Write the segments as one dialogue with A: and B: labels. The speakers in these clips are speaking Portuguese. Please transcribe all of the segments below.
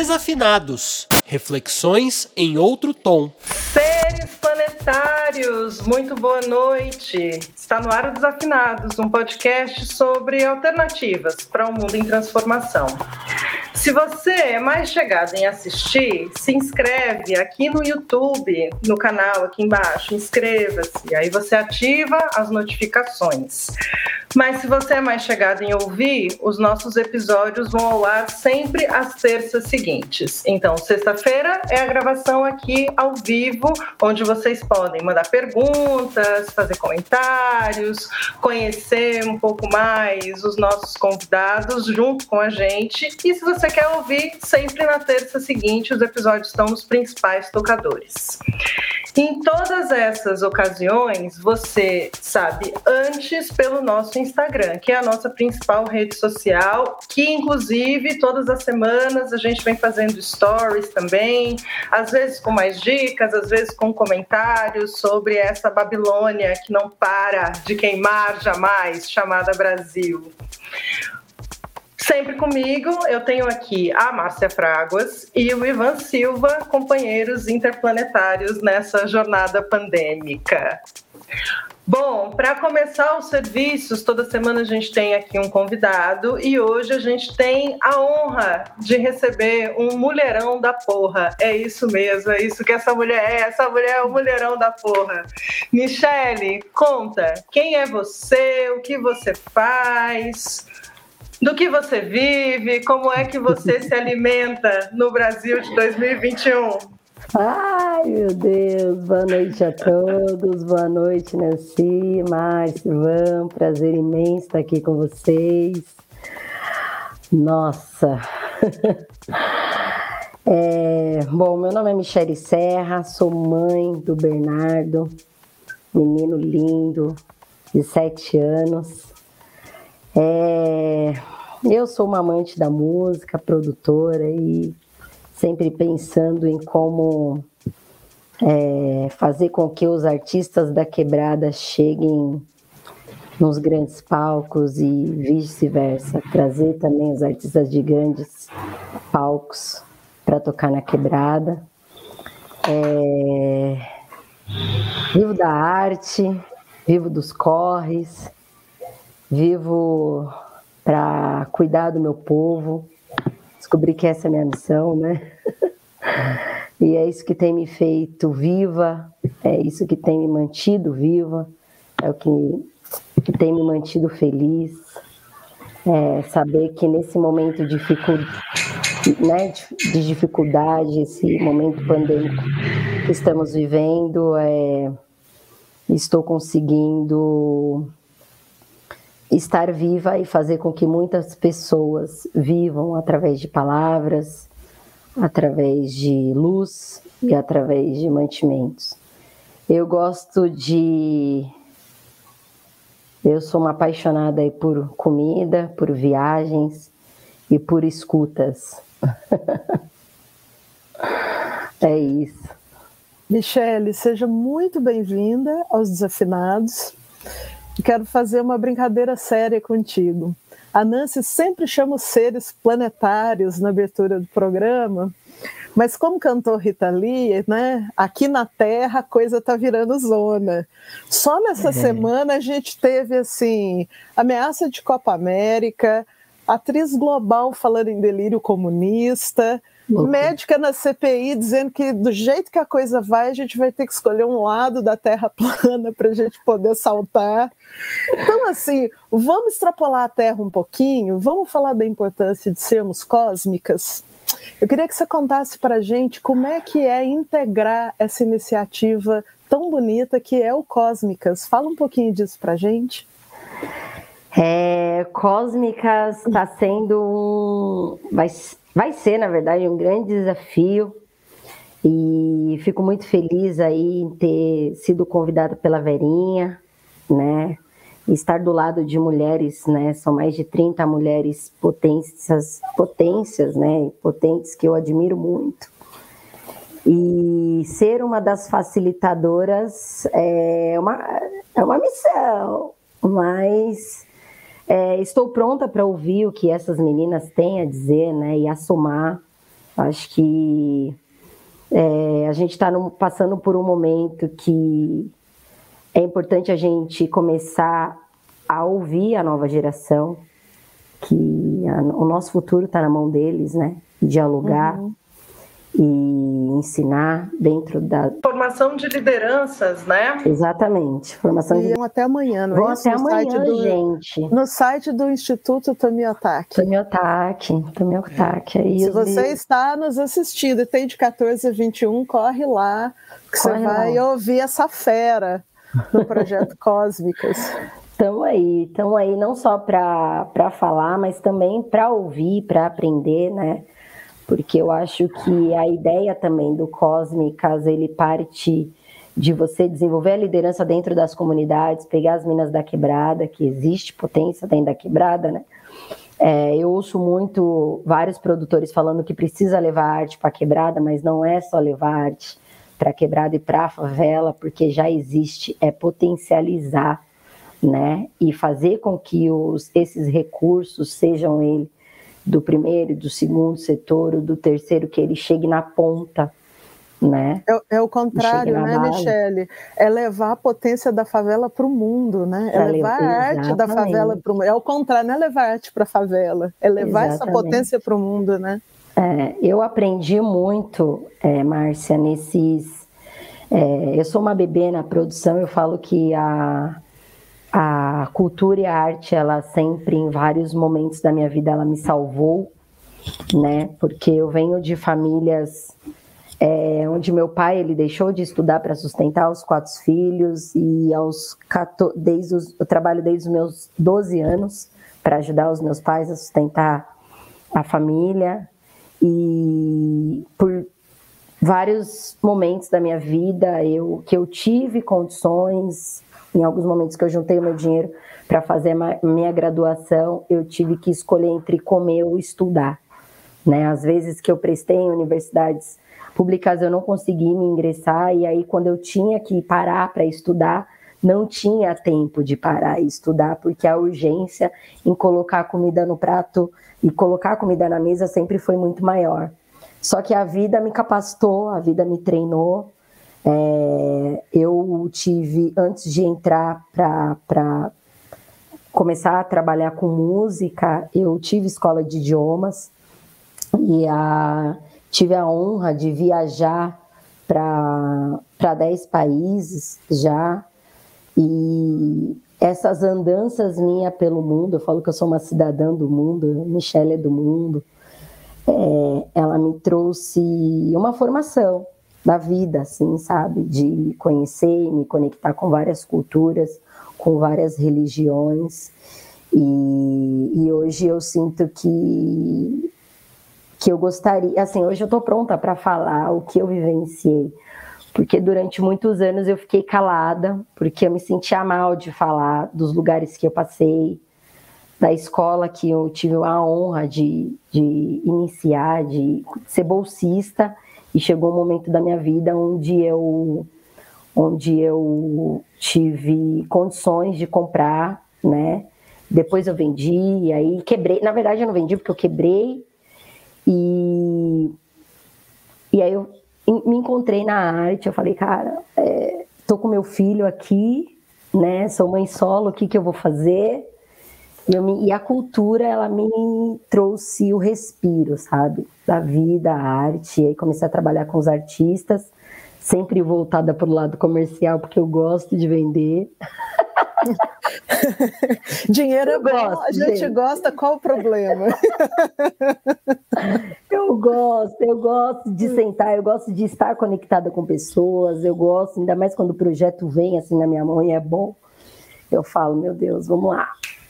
A: Desafinados. Reflexões em outro tom.
B: Seres planetários, muito boa noite. Está no ar o Desafinados, um podcast sobre alternativas para um mundo em transformação. Se você é mais chegado em assistir, se inscreve aqui no YouTube, no canal aqui embaixo, inscreva-se, aí você ativa as notificações. Mas se você é mais chegado em ouvir, os nossos episódios vão ao ar sempre às terças seguintes. Então, sexta-feira é a gravação aqui ao vivo, onde vocês podem mandar perguntas, fazer comentários, conhecer um pouco mais os nossos convidados junto com a gente. E se você quer ouvir, sempre na terça seguinte, os episódios estão nos principais tocadores. Em todas essas ocasiões, você sabe antes pelo nosso Instagram, que é a nossa principal rede social, que inclusive todas as semanas a gente vem fazendo stories também, às vezes com mais dicas, às vezes com comentários sobre essa Babilônia que não para de queimar jamais, chamada Brasil. Sempre comigo, eu tenho aqui a Márcia Fraguas e o Ivan Silva, companheiros interplanetários nessa jornada pandêmica. Bom, para começar os serviços, toda semana a gente tem aqui um convidado e hoje a gente tem a honra de receber um mulherão da porra. É isso mesmo, é isso que essa mulher é. Essa mulher é o mulherão da porra. Michele, conta, quem é você, o que você faz, do que você vive, como é que você se alimenta no Brasil de 2021.
C: Ai, meu Deus, boa noite a todos, boa noite, Nancy, Márcio, Ivan, prazer imenso estar aqui com vocês. Nossa! É, bom, meu nome é Michele Serra, sou mãe do Bernardo, menino lindo, de sete anos. É, eu sou uma amante da música, produtora e sempre pensando em como é, fazer com que os artistas da quebrada cheguem nos grandes palcos e vice-versa, trazer também os artistas de grandes palcos para tocar na quebrada. É, vivo da arte, vivo dos corres, vivo para cuidar do meu povo. Descobri que essa é a minha missão, né? e é isso que tem me feito viva, é isso que tem me mantido viva, é o que, que tem me mantido feliz. É saber que nesse momento de, né, de dificuldade, esse momento pandêmico que estamos vivendo, é, estou conseguindo estar viva e fazer com que muitas pessoas vivam através de palavras, através de luz e através de mantimentos. Eu gosto de. Eu sou uma apaixonada aí por comida, por viagens e por escutas. é isso.
D: Michele, seja muito bem-vinda aos Desafinados quero fazer uma brincadeira séria contigo. A Nancy sempre chama os seres planetários na abertura do programa, mas como cantou Rita Lee, né? Aqui na Terra a coisa está virando zona. Só nessa é. semana a gente teve assim ameaça de Copa América, atriz global falando em delírio comunista, médica na CPI dizendo que do jeito que a coisa vai, a gente vai ter que escolher um lado da Terra plana para a gente poder saltar. Então, assim, vamos extrapolar a Terra um pouquinho, vamos falar da importância de sermos cósmicas. Eu queria que você contasse para a gente como é que é integrar essa iniciativa tão bonita que é o Cósmicas. Fala um pouquinho disso para a gente.
C: É, Cósmicas está sendo um. Vai, vai ser, na verdade, um grande desafio. E fico muito feliz aí em ter sido convidada pela Verinha, né? Estar do lado de mulheres, né? São mais de 30 mulheres potências, potências, né? Potentes que eu admiro muito. E ser uma das facilitadoras é uma, é uma missão, mas é, estou pronta para ouvir o que essas meninas têm a dizer, né, e a somar Acho que é, a gente está passando por um momento que é importante a gente começar a ouvir a nova geração, que a, o nosso futuro está na mão deles, né? Dialogar. Uhum e ensinar dentro da
B: formação de lideranças, né?
C: Exatamente, formação
D: e
C: de
D: até amanhã, não
C: é Vão
D: isso?
C: até amanhã, do, gente.
D: No site do Instituto Tomiotaki.
C: Tomiotaki, Tomiotaki. É.
D: Se você está nos assistindo e tem de 14 a 21, corre lá, que corre você vai lá. ouvir essa fera do projeto Cósmicas.
C: Estamos aí, estamos aí não só para falar, mas também para ouvir, para aprender, né? Porque eu acho que a ideia também do Cósmicas, ele parte de você desenvolver a liderança dentro das comunidades, pegar as minas da quebrada, que existe potência dentro da quebrada, né? É, eu ouço muito vários produtores falando que precisa levar arte para a quebrada, mas não é só levar arte para a quebrada e para a favela, porque já existe, é potencializar, né? E fazer com que os, esses recursos, sejam eles do primeiro, do segundo setor, do terceiro, que ele chegue na ponta, né?
D: É, é o contrário, né, base. Michele? É levar a potência da favela para o mundo, né? É levar a arte da favela para o mundo. É o contrário, não é levar arte para a favela, é levar Exatamente. essa potência para o mundo, né?
C: É, eu aprendi muito, é, Márcia, nesses. É, eu sou uma bebê na produção, eu falo que a a cultura e a arte, ela sempre, em vários momentos da minha vida, ela me salvou, né? Porque eu venho de famílias é, onde meu pai ele deixou de estudar para sustentar os quatro filhos e aos 14, desde os, eu trabalho desde os meus 12 anos para ajudar os meus pais a sustentar a família e por vários momentos da minha vida eu que eu tive condições em alguns momentos que eu juntei o meu dinheiro para fazer minha graduação, eu tive que escolher entre comer ou estudar. Né? Às vezes que eu prestei em universidades públicas, eu não consegui me ingressar, e aí quando eu tinha que parar para estudar, não tinha tempo de parar e estudar, porque a urgência em colocar comida no prato e colocar comida na mesa sempre foi muito maior. Só que a vida me capacitou, a vida me treinou, é, eu tive, antes de entrar para começar a trabalhar com música, eu tive escola de idiomas e a, tive a honra de viajar para 10 países já. E essas andanças minhas pelo mundo, eu falo que eu sou uma cidadã do mundo, Michelle é do mundo, é, ela me trouxe uma formação da vida, assim, sabe? De conhecer e me conectar com várias culturas, com várias religiões. E, e hoje eu sinto que, que eu gostaria, assim, hoje eu tô pronta para falar o que eu vivenciei. Porque durante muitos anos eu fiquei calada, porque eu me sentia mal de falar dos lugares que eu passei, da escola que eu tive a honra de, de iniciar, de ser bolsista e chegou um momento da minha vida onde eu onde eu tive condições de comprar, né? Depois eu vendi, aí quebrei. Na verdade, eu não vendi porque eu quebrei. E, e aí eu me encontrei na arte. Eu falei, cara, é, tô com meu filho aqui, né? Sou mãe solo, o que, que eu vou fazer? E, me, e, a cultura, ela me trouxe o respiro, sabe? Da vida, a arte. E aí comecei a trabalhar com os artistas, sempre voltada para o lado comercial, porque eu gosto de vender.
D: Dinheiro é bom, gosto, a gente, gente, gosta, qual o problema?
C: eu gosto, eu gosto de sentar, eu gosto de estar conectada com pessoas, eu gosto, ainda mais quando o projeto vem assim na minha mão e é bom. Eu falo, meu Deus, vamos lá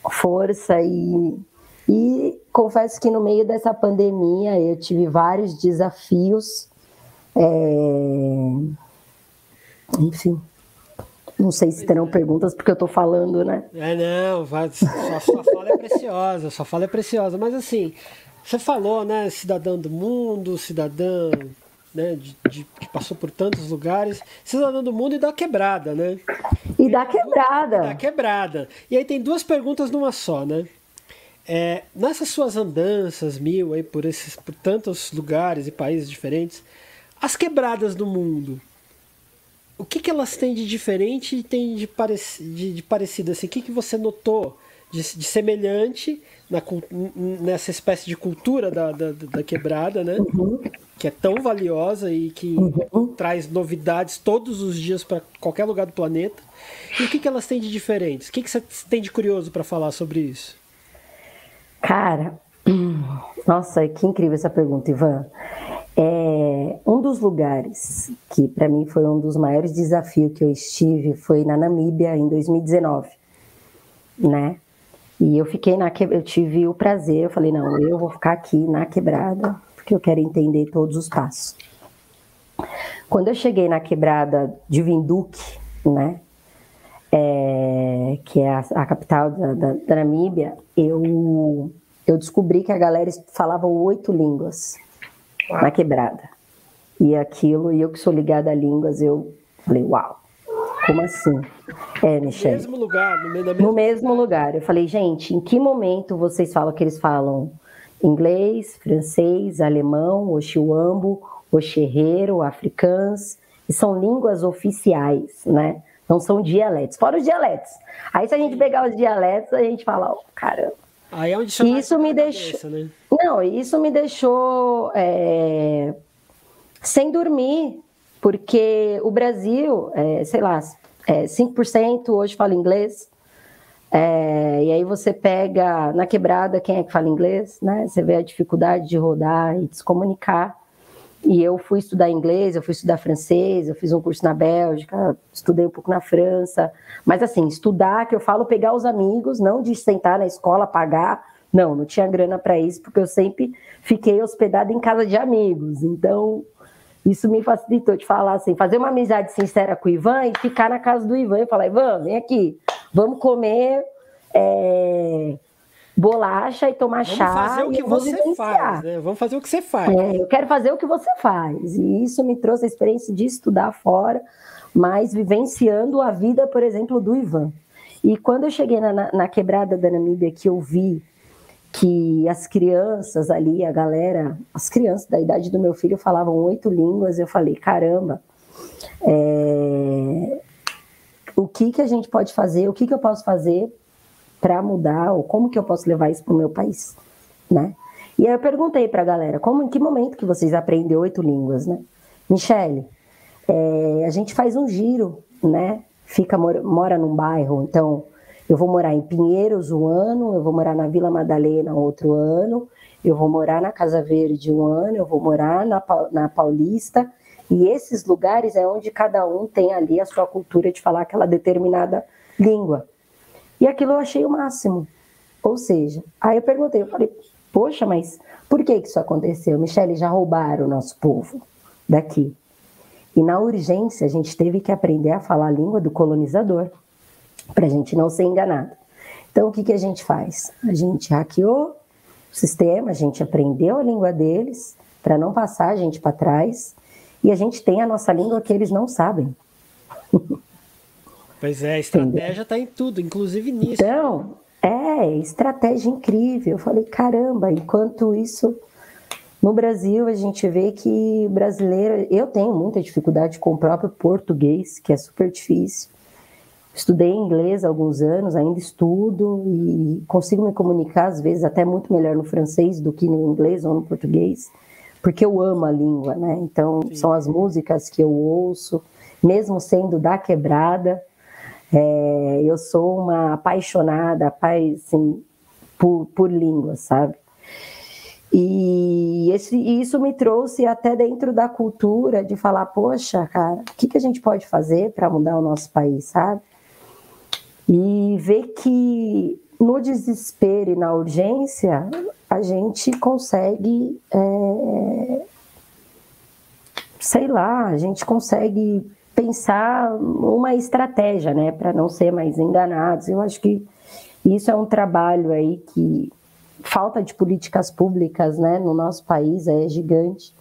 C: força e e confesso que no meio dessa pandemia eu tive vários desafios. É... Enfim, não sei se terão perguntas porque eu estou falando, né?
A: É, não, sua, sua fala é preciosa, sua fala é preciosa. Mas assim, você falou, né, cidadão do mundo, cidadã né, de, de, que passou por tantos lugares, cidadão do mundo e da quebrada, né?
C: E da quebrada.
A: Da quebrada. E aí tem duas perguntas numa só, né? É, nessas suas andanças mil aí por esses por tantos lugares e países diferentes, as quebradas do mundo, o que, que elas têm de diferente e têm de, de, de parecido assim? O que, que você notou de, de semelhante na, nessa espécie de cultura da, da, da quebrada, né? Uhum. Que é tão valiosa e que uhum. traz novidades todos os dias para qualquer lugar do planeta. E o que, que elas têm de diferentes? O que, que você tem de curioso para falar sobre isso?
C: Cara, nossa, que incrível essa pergunta, Ivan. É, um dos lugares que para mim foi um dos maiores desafios que eu estive foi na Namíbia em 2019, né? E eu fiquei na eu tive o prazer, eu falei não, eu vou ficar aqui na quebrada porque eu quero entender todos os passos. Quando eu cheguei na quebrada de Vinduque, né? É, que é a, a capital da, da, da Namíbia, eu eu descobri que a galera falava oito línguas uau. na quebrada. E aquilo, e eu que sou ligada a línguas, eu falei, uau, como assim? É, Michelle.
A: No mesmo lugar, no,
C: mesmo, no mesmo lugar. Eu falei, gente, em que momento vocês falam que eles falam inglês, francês, alemão, oxiuambo, oxerreiro, africans, e são línguas oficiais, né? Não são dialetos. Fora os dialetos. Aí se a gente pegar os dialetos, a gente fala, oh, caramba.
A: Aí é onde
C: isso me deixou. Cabeça, né? Não, isso me deixou é... sem dormir, porque o Brasil, é, sei lá, é, 5% hoje fala inglês. É, e aí você pega na quebrada quem é que fala inglês, né? Você vê a dificuldade de rodar e de se comunicar. E eu fui estudar inglês, eu fui estudar francês, eu fiz um curso na Bélgica, estudei um pouco na França. Mas assim, estudar, que eu falo pegar os amigos, não de sentar na escola, pagar. Não, não tinha grana para isso, porque eu sempre fiquei hospedada em casa de amigos. Então, isso me facilitou de falar assim, fazer uma amizade sincera com o Ivan e ficar na casa do Ivan e falar, Ivan, vem aqui, vamos comer. É bolacha e tomar
A: Vamos
C: chá.
A: Vamos fazer o que você faz, né? Vamos fazer o que você faz.
C: É, eu quero fazer o que você faz. E isso me trouxe a experiência de estudar fora, mas vivenciando a vida, por exemplo, do Ivan. E quando eu cheguei na, na, na quebrada da Namíbia, que eu vi que as crianças ali, a galera, as crianças da idade do meu filho falavam oito línguas, eu falei, caramba, é... o que que a gente pode fazer, o que que eu posso fazer para mudar ou como que eu posso levar isso para o meu país, né? E aí eu perguntei para a galera, como em que momento que vocês aprendem oito línguas, né? Michele, é, a gente faz um giro, né? Fica mora, mora num bairro, então eu vou morar em Pinheiros um ano, eu vou morar na Vila Madalena outro ano, eu vou morar na Casa Verde um ano, eu vou morar na, na Paulista, e esses lugares é onde cada um tem ali a sua cultura de falar aquela determinada língua. E aquilo eu achei o máximo. Ou seja, aí eu perguntei, eu falei, poxa, mas por que, isso aconteceu? Michele, já roubaram o nosso povo daqui. E na urgência a gente teve que aprender a falar a língua do colonizador, para a gente não ser enganado. Então o que, que a gente faz? A gente hackeou o sistema, a gente aprendeu a língua deles, para não passar a gente para trás, e a gente tem a nossa língua que eles não sabem.
A: Pois é, a estratégia está em tudo, inclusive nisso.
C: Então, é, estratégia incrível. Eu falei, caramba, enquanto isso, no Brasil a gente vê que brasileiro, eu tenho muita dificuldade com o próprio português, que é super difícil. Estudei inglês há alguns anos, ainda estudo e consigo me comunicar às vezes até muito melhor no francês do que no inglês ou no português, porque eu amo a língua, né? Então, Sim. são as músicas que eu ouço, mesmo sendo da quebrada, é, eu sou uma apaixonada, assim, por, por língua, sabe? E esse, isso me trouxe até dentro da cultura de falar, poxa, cara, o que, que a gente pode fazer para mudar o nosso país, sabe? E ver que no desespero e na urgência a gente consegue, é, sei lá, a gente consegue pensar uma estratégia, né, para não ser mais enganados. Eu acho que isso é um trabalho aí que falta de políticas públicas, né, no nosso país é gigante,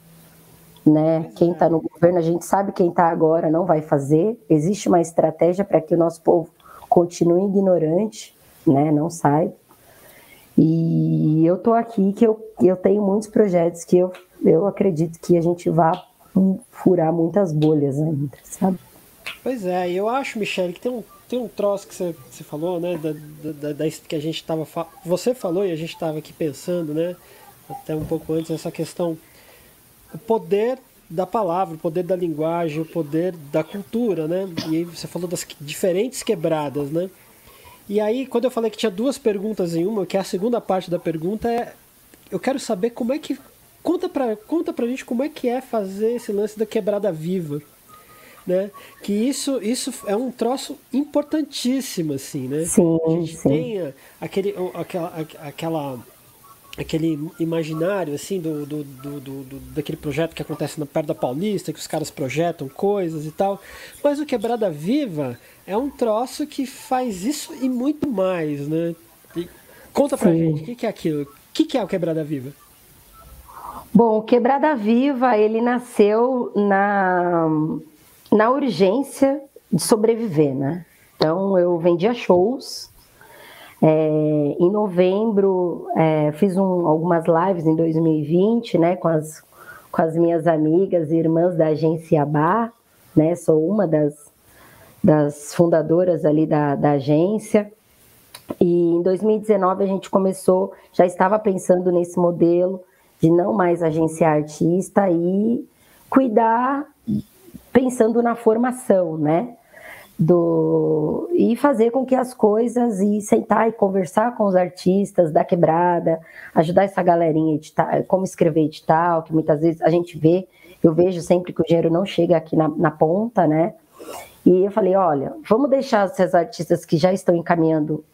C: né? Quem está no governo, a gente sabe quem está agora não vai fazer. Existe uma estratégia para que o nosso povo continue ignorante, né, não saiba. E eu tô aqui que eu, eu tenho muitos projetos que eu, eu acredito que a gente vai furar muitas bolhas ainda, sabe?
A: Pois é, eu acho, Michele, que tem um, tem um troço que você, você falou, né? Da, da, da, que a gente tava. Você falou e a gente estava aqui pensando, né? Até um pouco antes, essa questão. O poder da palavra, o poder da linguagem, o poder da cultura, né? E aí você falou das diferentes quebradas, né? E aí, quando eu falei que tinha duas perguntas em uma, que é a segunda parte da pergunta é, eu quero saber como é que conta pra, conta pra gente como é que é fazer esse lance da quebrada viva, né? Que isso isso é um troço importantíssimo assim, né?
C: Sim,
A: a gente
C: sim.
A: tenha aquele aquela aquela aquele imaginário assim do, do, do, do, daquele projeto que acontece na perto da Paulista, que os caras projetam coisas e tal. Mas o Quebrada Viva é um troço que faz isso e muito mais, né? E conta pra Sim. gente, o que, que, é aquilo? O que, que é o Quebrada Viva?
C: Bom, o Quebrada Viva, ele nasceu na, na urgência de sobreviver, né? Então, eu vendia shows, é, em novembro, é, fiz um, algumas lives em 2020, né, com as, com as minhas amigas e irmãs da agência Bar, né, sou uma das, das fundadoras ali da, da agência. E em 2019 a gente começou, já estava pensando nesse modelo de não mais agenciar artista e cuidar pensando na formação, né? Do e fazer com que as coisas e sentar e conversar com os artistas da quebrada, ajudar essa galerinha a editar, como escrever edital, que muitas vezes a gente vê, eu vejo sempre que o dinheiro não chega aqui na, na ponta, né? E eu falei, olha, vamos deixar esses artistas que já estão encaminhando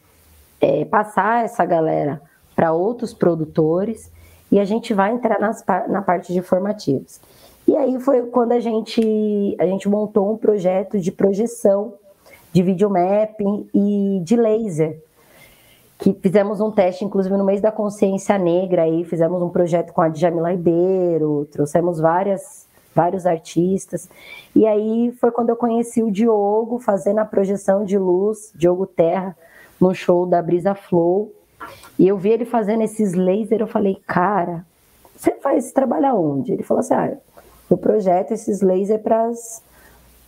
C: é, passar essa galera para outros produtores e a gente vai entrar nas, na parte de formativos. E aí foi quando a gente, a gente montou um projeto de projeção de videomapping e de laser. Que fizemos um teste, inclusive, no mês da consciência negra, aí fizemos um projeto com a Djamila Ribeiro, trouxemos várias, vários artistas. E aí foi quando eu conheci o Diogo fazendo a projeção de luz, Diogo Terra, no show da Brisa Flow. E eu vi ele fazendo esses lasers, eu falei, cara, você faz trabalhar onde? Ele falou assim, ah, no projeto esses lasers para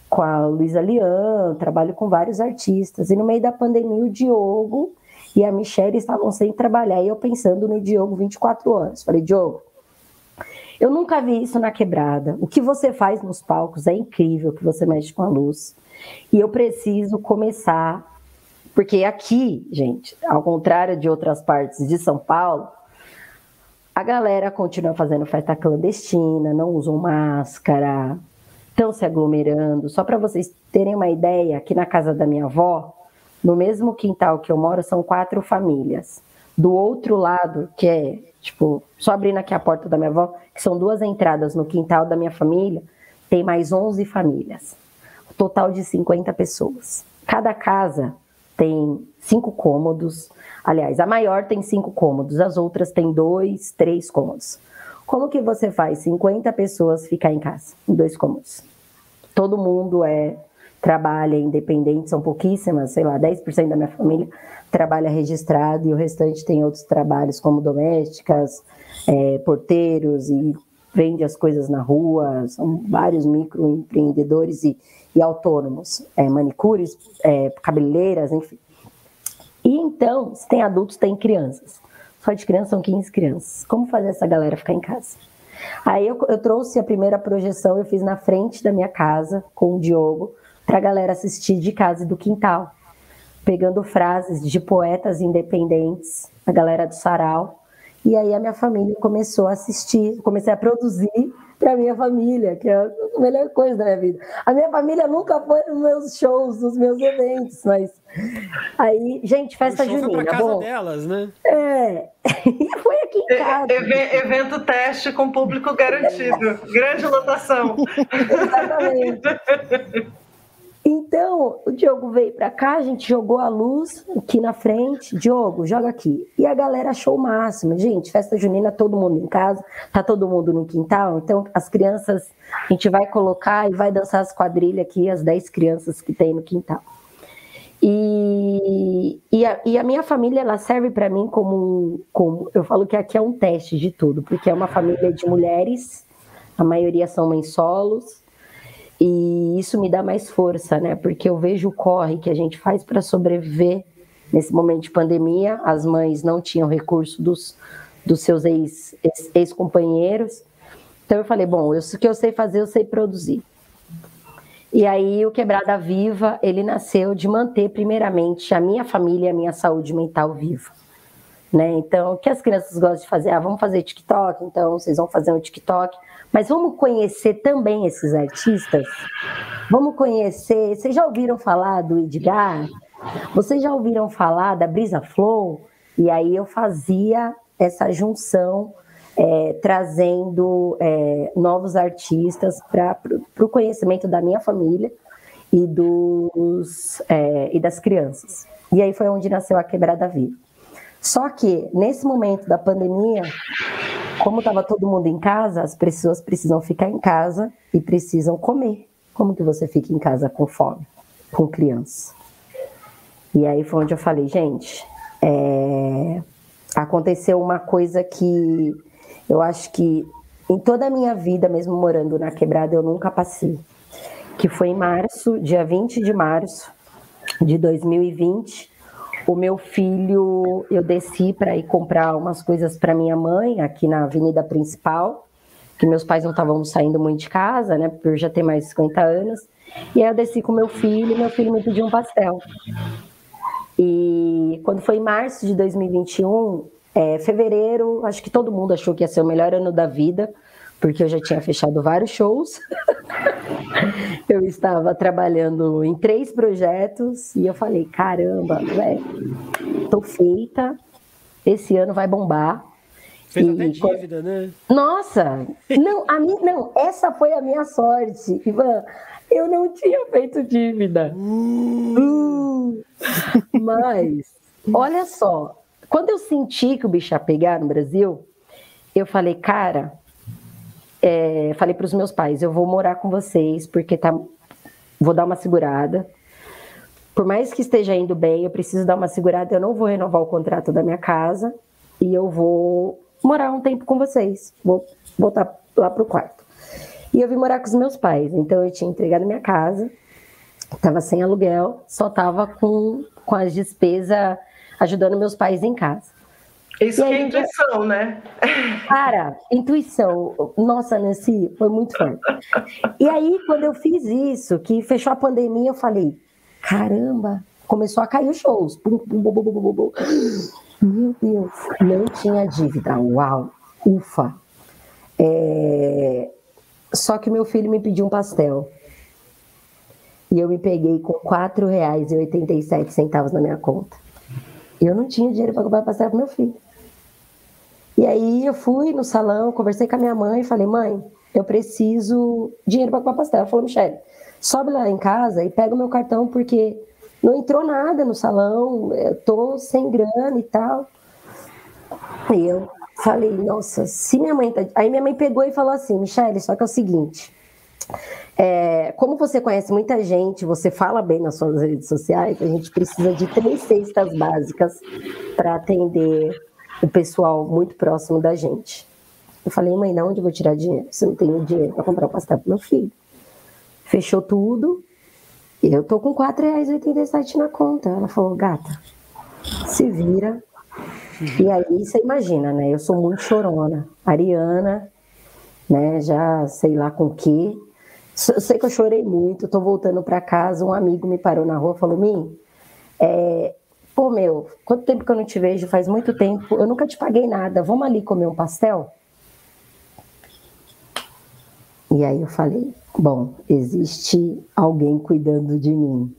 C: com a Luísa Lian, trabalho com vários artistas. E no meio da pandemia, o Diogo e a Michelle estavam sem trabalhar. E eu pensando no Diogo, 24 anos. Falei, Diogo, eu nunca vi isso na quebrada. O que você faz nos palcos é incrível, que você mexe com a luz. E eu preciso começar. Porque aqui, gente, ao contrário de outras partes de São Paulo, a galera continua fazendo festa clandestina, não usam máscara, estão se aglomerando. Só para vocês terem uma ideia, aqui na casa da minha avó, no mesmo quintal que eu moro, são quatro famílias. Do outro lado, que é, tipo, só abrindo aqui a porta da minha avó, que são duas entradas no quintal da minha família, tem mais 11 famílias. total de 50 pessoas. Cada casa tem cinco cômodos, Aliás, a maior tem cinco cômodos, as outras têm dois, três cômodos. Como que você faz 50 pessoas ficar em casa, em dois cômodos? Todo mundo é trabalha independente, são pouquíssimas, sei lá, 10% da minha família trabalha registrado e o restante tem outros trabalhos como domésticas, é, porteiros e vende as coisas na rua, são vários microempreendedores e, e autônomos, é, manicures, é, enfim. E então, se tem adultos, tem crianças. Só de crianças são 15 crianças. Como fazer essa galera ficar em casa? Aí eu, eu trouxe a primeira projeção, eu fiz na frente da minha casa com o Diogo, para a galera assistir de casa e do quintal, pegando frases de poetas independentes, a galera do sarau. E aí a minha família começou a assistir, comecei a produzir para minha família, que é a melhor coisa da minha vida. A minha família nunca foi nos meus shows, nos meus eventos, mas aí, gente, festa junina, foi
A: pra casa
C: bom.
A: delas, né?
C: É. E foi aqui em casa.
B: E, evento teste com público garantido. Grande lotação.
C: Exatamente. Então, o Diogo veio para cá, a gente jogou a luz aqui na frente. Diogo, joga aqui. E a galera achou o máximo. Gente, festa junina, todo mundo em casa, tá todo mundo no quintal. Então, as crianças, a gente vai colocar e vai dançar as quadrilhas aqui, as 10 crianças que tem no quintal. E, e, a, e a minha família ela serve para mim como, como. Eu falo que aqui é um teste de tudo, porque é uma família de mulheres, a maioria são mães solos, e isso me dá mais força, né? Porque eu vejo o corre que a gente faz para sobreviver nesse momento de pandemia. As mães não tinham recurso dos, dos seus ex-companheiros. Ex então eu falei, bom, isso que eu sei fazer, eu sei produzir. E aí o Quebrada Viva, ele nasceu de manter primeiramente a minha família e a minha saúde mental viva. Né? Então, o que as crianças gostam de fazer? Ah, vamos fazer TikTok, então vocês vão fazer um TikTok. Mas vamos conhecer também esses artistas? Vamos conhecer. Vocês já ouviram falar do Edgar? Vocês já ouviram falar da Brisa Flow? E aí eu fazia essa junção é, trazendo é, novos artistas para o conhecimento da minha família e, dos, é, e das crianças. E aí foi onde nasceu a Quebrada Viva. Só que, nesse momento da pandemia, como estava todo mundo em casa, as pessoas precisam ficar em casa e precisam comer. Como que você fica em casa com fome, com criança? E aí foi onde eu falei, gente, é... aconteceu uma coisa que eu acho que em toda a minha vida, mesmo morando na quebrada, eu nunca passei. Que foi em março, dia 20 de março de 2020, o meu filho, eu desci para ir comprar umas coisas para minha mãe aqui na avenida principal, que meus pais não estavam saindo muito de casa, né, por já ter mais de 50 anos. E aí eu desci com meu filho, e meu filho me pediu um pastel. E quando foi em março de 2021, é, fevereiro, acho que todo mundo achou que ia ser o melhor ano da vida, porque eu já tinha fechado vários shows. eu estava trabalhando em três projetos e eu falei: caramba, velho, tô feita, esse ano vai bombar.
A: Fez e, até dívida, né?
C: Nossa! Não, a mim, não, essa foi a minha sorte, Ivan. Eu não tinha feito dívida. Uh. Mas, olha só, quando eu senti que o bicho ia pegar no Brasil, eu falei, cara, é, falei para os meus pais, eu vou morar com vocês porque tá, vou dar uma segurada. Por mais que esteja indo bem, eu preciso dar uma segurada. Eu não vou renovar o contrato da minha casa e eu vou morar um tempo com vocês. Vou voltar lá pro quarto. E eu vim morar com os meus pais. Então eu tinha entregado minha casa, estava sem aluguel, só estava com, com as despesas ajudando meus pais em casa.
B: Isso que é intuição, né?
C: Cara, intuição. Nossa, Nancy, foi muito forte. E aí, quando eu fiz isso, que fechou a pandemia, eu falei: caramba, começou a cair os shows. Bum, bum, bum, Meu Deus, não tinha dívida. Uau, ufa. É... Só que meu filho me pediu um pastel. E eu me peguei com R$ 4,87 na minha conta. Eu não tinha dinheiro para comprar pastel para meu filho. E aí eu fui no salão, conversei com a minha mãe e falei, mãe, eu preciso dinheiro para comprar pastel. Ela falou, Michelle, sobe lá em casa e pega o meu cartão, porque não entrou nada no salão, eu tô sem grana e tal. E eu falei, nossa, se minha mãe tá... Aí minha mãe pegou e falou assim, Michelle, só que é o seguinte, é, como você conhece muita gente, você fala bem nas suas redes sociais, a gente precisa de três cestas básicas para atender o pessoal muito próximo da gente. Eu falei, mãe, não, onde eu vou tirar dinheiro? Você não tem dinheiro para comprar o pastel para meu filho. Fechou tudo. E eu tô com R$ 4,87 na conta. Ela falou, gata, se vira. E aí você imagina, né? Eu sou muito chorona. Ariana, né? Já sei lá com que eu sei que eu chorei muito, tô voltando para casa, um amigo me parou na rua e falou, Mim, é, pô, meu, quanto tempo que eu não te vejo? Faz muito tempo, eu nunca te paguei nada, vamos ali comer um pastel? E aí eu falei, bom, existe alguém cuidando de mim.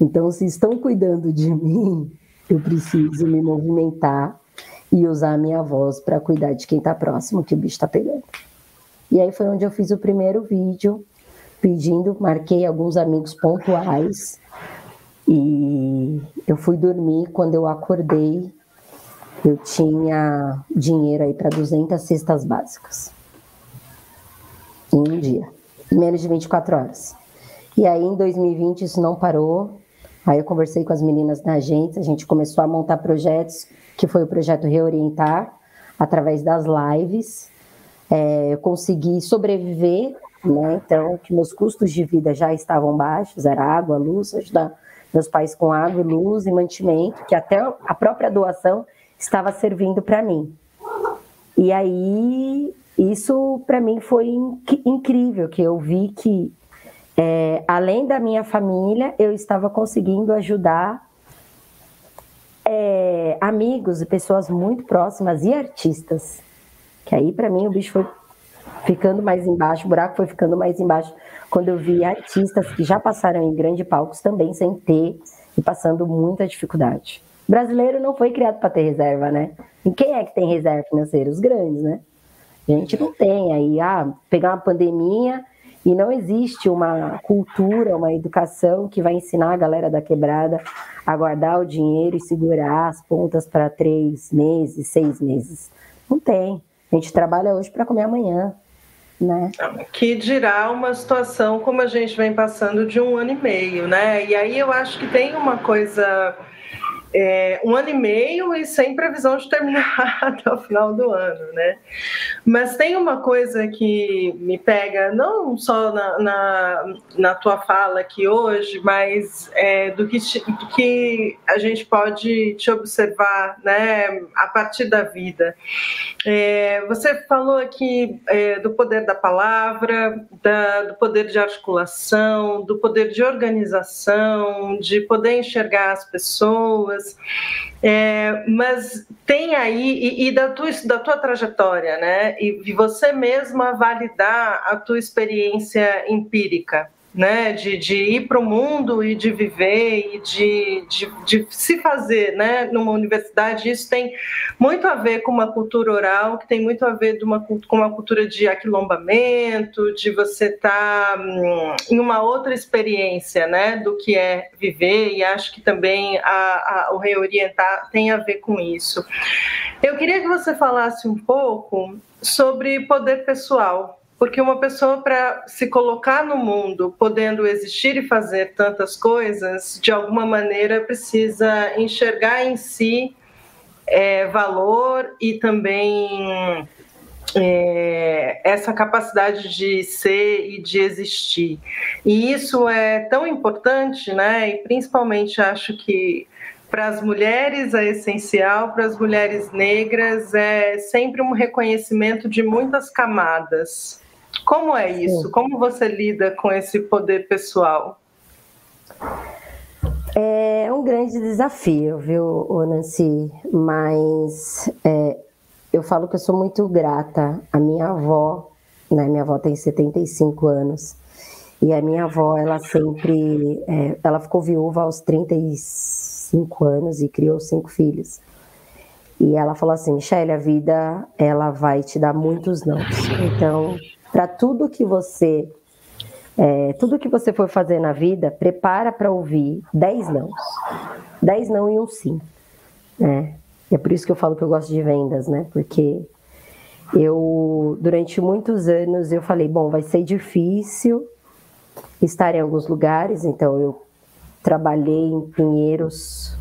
C: Então, se estão cuidando de mim, eu preciso me movimentar e usar a minha voz para cuidar de quem está próximo, que o bicho está pegando. E aí foi onde eu fiz o primeiro vídeo pedindo, marquei alguns amigos pontuais e eu fui dormir. Quando eu acordei, eu tinha dinheiro aí para 200 cestas básicas em um dia, menos de 24 horas. E aí em 2020 isso não parou. Aí eu conversei com as meninas da agência, a gente começou a montar projetos, que foi o projeto Reorientar, através das lives. É, eu consegui sobreviver, né? Então, que meus custos de vida já estavam baixos, era água, luz, ajudar meus pais com água, luz e mantimento, que até a própria doação estava servindo para mim. E aí, isso para mim foi inc incrível, que eu vi que, é, além da minha família, eu estava conseguindo ajudar é, amigos e pessoas muito próximas e artistas. Que aí, para mim, o bicho foi ficando mais embaixo, o buraco foi ficando mais embaixo, quando eu vi artistas que já passaram em grandes palcos também sem ter e passando muita dificuldade. O brasileiro não foi criado para ter reserva, né? E quem é que tem reserva financeira? Os grandes, né? A gente não tem aí, ah, pegar uma pandemia e não existe uma cultura, uma educação que vai ensinar a galera da quebrada a guardar o dinheiro e segurar as pontas para três meses, seis meses. Não tem. A gente trabalha hoje para comer amanhã. Né?
B: Que dirá uma situação como a gente vem passando de um ano e meio, né? E aí eu acho que tem uma coisa é, um ano e meio e sem previsão de terminar até o final do ano, né? Mas tem uma coisa que me pega, não só na, na, na tua fala aqui hoje, mas é, do, que do que a gente pode te observar, né, a partir da vida. É, você falou aqui é, do poder da palavra, da, do poder de articulação, do poder de organização, de poder enxergar as pessoas, é, mas tem aí, e, e, da, tua, da tua trajetória, né? E, e você mesma validar a tua experiência empírica né, de, de ir para o mundo e de viver e de, de, de, se fazer né, numa universidade, isso tem muito a ver com uma cultura oral, que tem muito a ver uma, com uma cultura de aquilombamento, de você estar tá, hum, em uma outra experiência né, do que é viver, e acho que também a, a, o reorientar tem a ver com isso. Eu queria que você falasse um pouco sobre poder pessoal, porque uma pessoa, para se colocar no mundo, podendo existir e fazer tantas coisas, de alguma maneira precisa enxergar em si é, valor e também é, essa capacidade de ser e de existir. E isso é tão importante, né? E principalmente acho que para as mulheres é essencial, para as mulheres negras é sempre um reconhecimento de muitas camadas. Como é isso? Sim. Como você lida com esse poder pessoal?
C: É um grande desafio, viu, Nancy? Mas é, eu falo que eu sou muito grata à minha avó, né? Minha avó tem 75 anos. E a minha avó, ela sempre. É, ela ficou viúva aos 35 anos e criou cinco filhos. E ela falou assim: Michelle, a vida ela vai te dar muitos não. Então, para tudo que você é, tudo que você for fazer na vida, prepara para ouvir 10 não. 10 não e um sim. Né? E é por isso que eu falo que eu gosto de vendas, né? Porque eu, durante muitos anos, eu falei, bom, vai ser difícil estar em alguns lugares, então eu trabalhei em Pinheiros,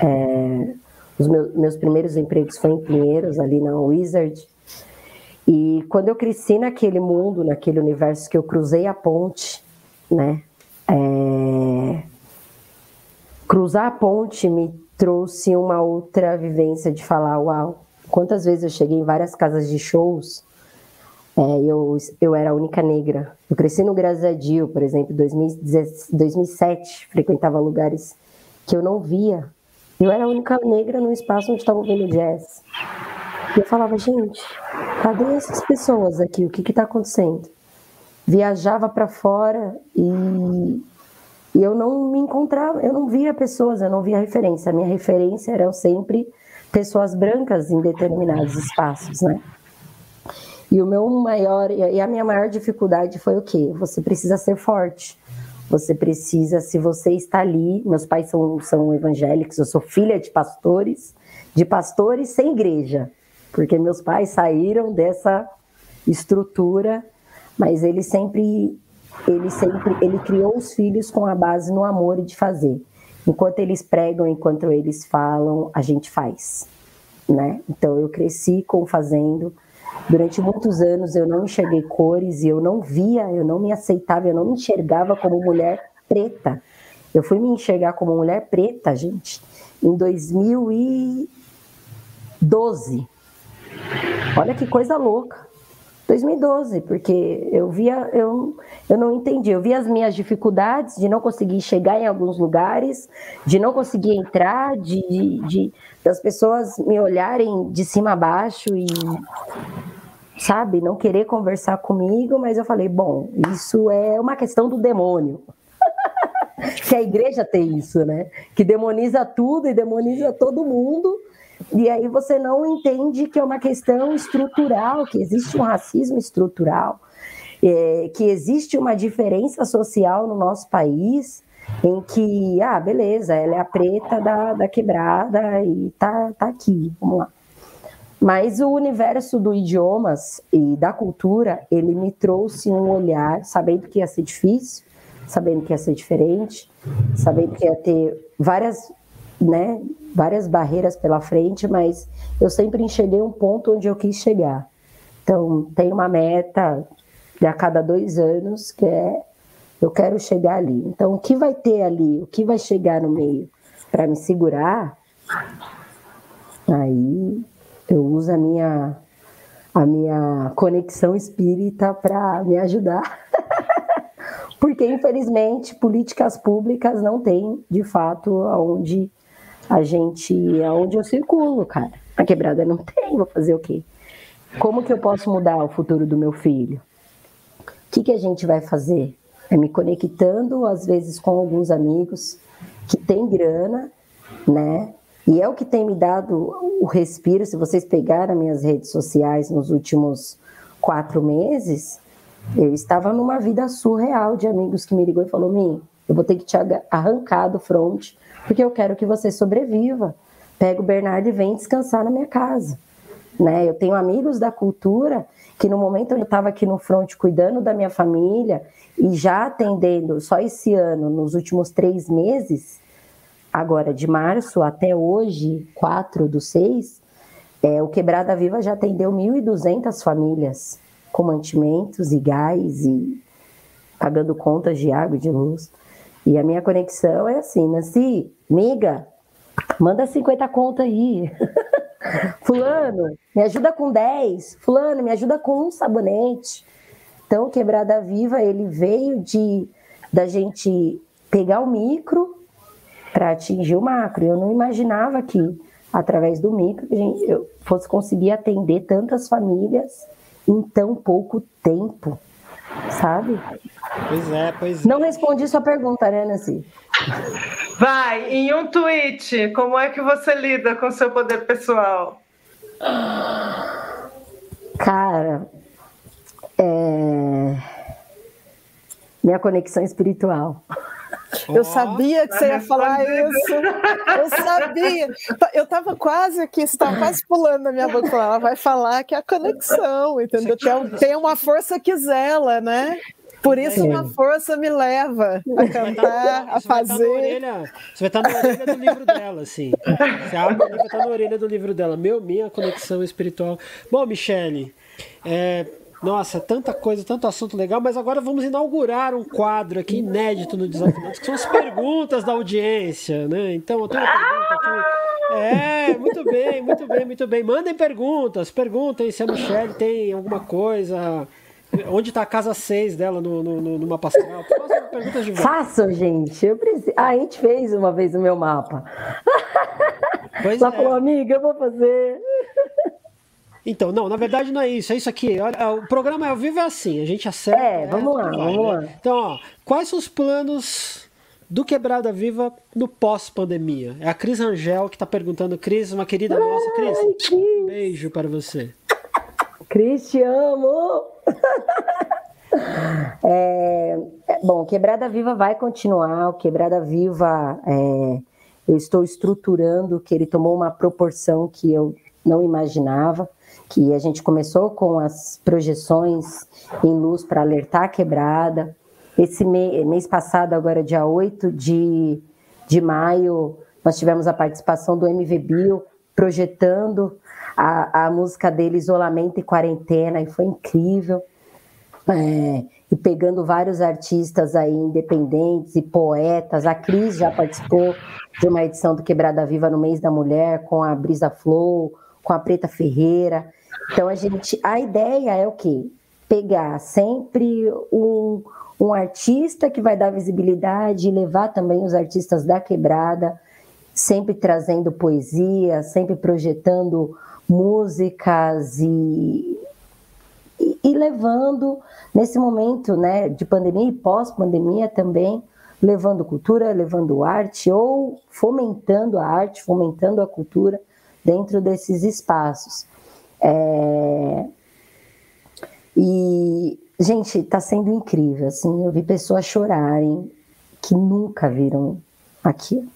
C: é, os meus, meus primeiros empregos foram em Pinheiros, ali na Wizard, e quando eu cresci naquele mundo, naquele universo que eu cruzei a ponte, né? É... Cruzar a ponte me trouxe uma outra vivência de falar, uau, quantas vezes eu cheguei em várias casas de shows, é, eu, eu era a única negra. Eu cresci no Grazadio, por exemplo, em 2007, frequentava lugares que eu não via. Eu era a única negra no espaço onde estavam vendo jazz. E eu falava, gente, cadê essas pessoas aqui? O que está acontecendo? Viajava para fora e, e eu não me encontrava, eu não via pessoas, eu não via referência. A minha referência eram sempre pessoas brancas em determinados espaços, né? E o meu maior e a minha maior dificuldade foi o quê? Você precisa ser forte. Você precisa, se você está ali, meus pais são, são evangélicos, eu sou filha de pastores, de pastores sem igreja porque meus pais saíram dessa estrutura, mas ele sempre ele sempre ele criou os filhos com a base no amor e de fazer. enquanto eles pregam, enquanto eles falam, a gente faz, né? Então eu cresci com fazendo. Durante muitos anos eu não enxerguei cores e eu não via, eu não me aceitava, eu não me enxergava como mulher preta. Eu fui me enxergar como mulher preta, gente, em 2012. Olha que coisa louca. 2012, porque eu via, eu, eu não entendi, eu via as minhas dificuldades de não conseguir chegar em alguns lugares, de não conseguir entrar, de, de, de das pessoas me olharem de cima a baixo e, sabe, não querer conversar comigo, mas eu falei, bom, isso é uma questão do demônio. que a igreja tem isso, né? Que demoniza tudo e demoniza todo mundo e aí você não entende que é uma questão estrutural, que existe um racismo estrutural, é, que existe uma diferença social no nosso país em que, ah, beleza, ela é a preta da, da quebrada e tá, tá aqui, vamos lá. Mas o universo do idiomas e da cultura, ele me trouxe um olhar, sabendo que ia ser difícil, sabendo que ia ser diferente, sabendo que ia ter várias né, várias barreiras pela frente, mas eu sempre enxerguei um ponto onde eu quis chegar. Então, tem uma meta de a cada dois anos que é eu quero chegar ali. Então, o que vai ter ali, o que vai chegar no meio para me segurar, aí eu uso a minha a minha conexão espírita para me ajudar. Porque, infelizmente, políticas públicas não têm, de fato, onde a gente, aonde eu circulo, cara. A quebrada não tem, vou fazer o quê? Como que eu posso mudar o futuro do meu filho? O que, que a gente vai fazer? É me conectando, às vezes, com alguns amigos que têm grana, né? E é o que tem me dado o respiro. Se vocês pegarem minhas redes sociais nos últimos quatro meses, eu estava numa vida surreal de amigos que me ligou e falou: Mim, eu vou ter que te arrancar do front porque eu quero que você sobreviva. Pega o Bernardo e vem descansar na minha casa. Né? Eu tenho amigos da cultura que no momento eu estava aqui no front cuidando da minha família e já atendendo só esse ano, nos últimos três meses, agora de março até hoje, 4 do 6, é, o Quebrada Viva já atendeu 1.200 famílias com mantimentos e gás e pagando contas de água e de luz. E a minha conexão é assim, Nancy, miga, manda 50 conta aí. Fulano, me ajuda com 10. Fulano, me ajuda com um sabonete. Então, Quebrada Viva, ele veio de da gente pegar o micro para atingir o macro. Eu não imaginava que, através do micro, eu fosse conseguir atender tantas famílias em tão pouco tempo sabe?
A: Pois é, pois é.
C: Não respondi sua pergunta, né, Nancy?
B: Vai, em um tweet, como é que você lida com seu poder pessoal?
C: Cara, é... minha conexão espiritual.
D: Eu sabia que você ia falar isso. Eu sabia. Eu estava quase aqui, estava quase pulando na minha boca. Ela vai falar que é a conexão, entendeu? Tem, tem uma força que zela, né? Por isso uma força me leva a cantar, a fazer.
A: Orelha, você vai estar na orelha do livro dela, assim. Você abre o livro, vai estar na orelha do livro dela. Meu, minha conexão espiritual. Bom, Michele, é, nossa, tanta coisa, tanto assunto legal, mas agora vamos inaugurar um quadro aqui inédito no Desafiantes, que são as perguntas da audiência, né? Então, eu tenho uma pergunta aqui. É, muito bem, muito bem, muito bem. Mandem perguntas, perguntem se a Michelle tem alguma coisa. Onde está a casa 6 dela no, no, no, no mapa astral? Façam perguntas de volta.
C: Façam, gente. Eu preciso... Ah, a gente fez uma vez o meu mapa. Pois Ela é. falou, amiga, eu vou fazer.
A: Então, não, na verdade não é isso, é isso aqui. O programa ao vivo é assim, a gente acerta.
C: É, vamos lá, vamos né? lá.
A: Então, ó, quais são os planos do Quebrada Viva no pós-pandemia? É a Cris Angel que está perguntando. Cris, uma querida Ai, nossa. Cris, um beijo para você.
C: Cris, te amo! é, bom, Quebrada Viva vai continuar. O Quebrada Viva, é, eu estou estruturando que ele tomou uma proporção que eu não imaginava que a gente começou com as projeções em luz para alertar a quebrada. Esse mês, passado, agora dia 8 de, de maio, nós tivemos a participação do MV Bio projetando a, a música dele, Isolamento e Quarentena, e foi incrível. É, e pegando vários artistas aí independentes e poetas. A Cris já participou de uma edição do Quebrada Viva no mês da mulher com a Brisa Flow, com a Preta Ferreira. Então a gente, a ideia é o quê? Pegar sempre um, um artista que vai dar visibilidade e levar também os artistas da quebrada, sempre trazendo poesia, sempre projetando músicas e, e, e levando nesse momento né, de pandemia e pós-pandemia também, levando cultura, levando arte ou fomentando a arte, fomentando a cultura dentro desses espaços. É... E, gente, está sendo incrível, assim, eu vi pessoas chorarem que nunca viram aquilo.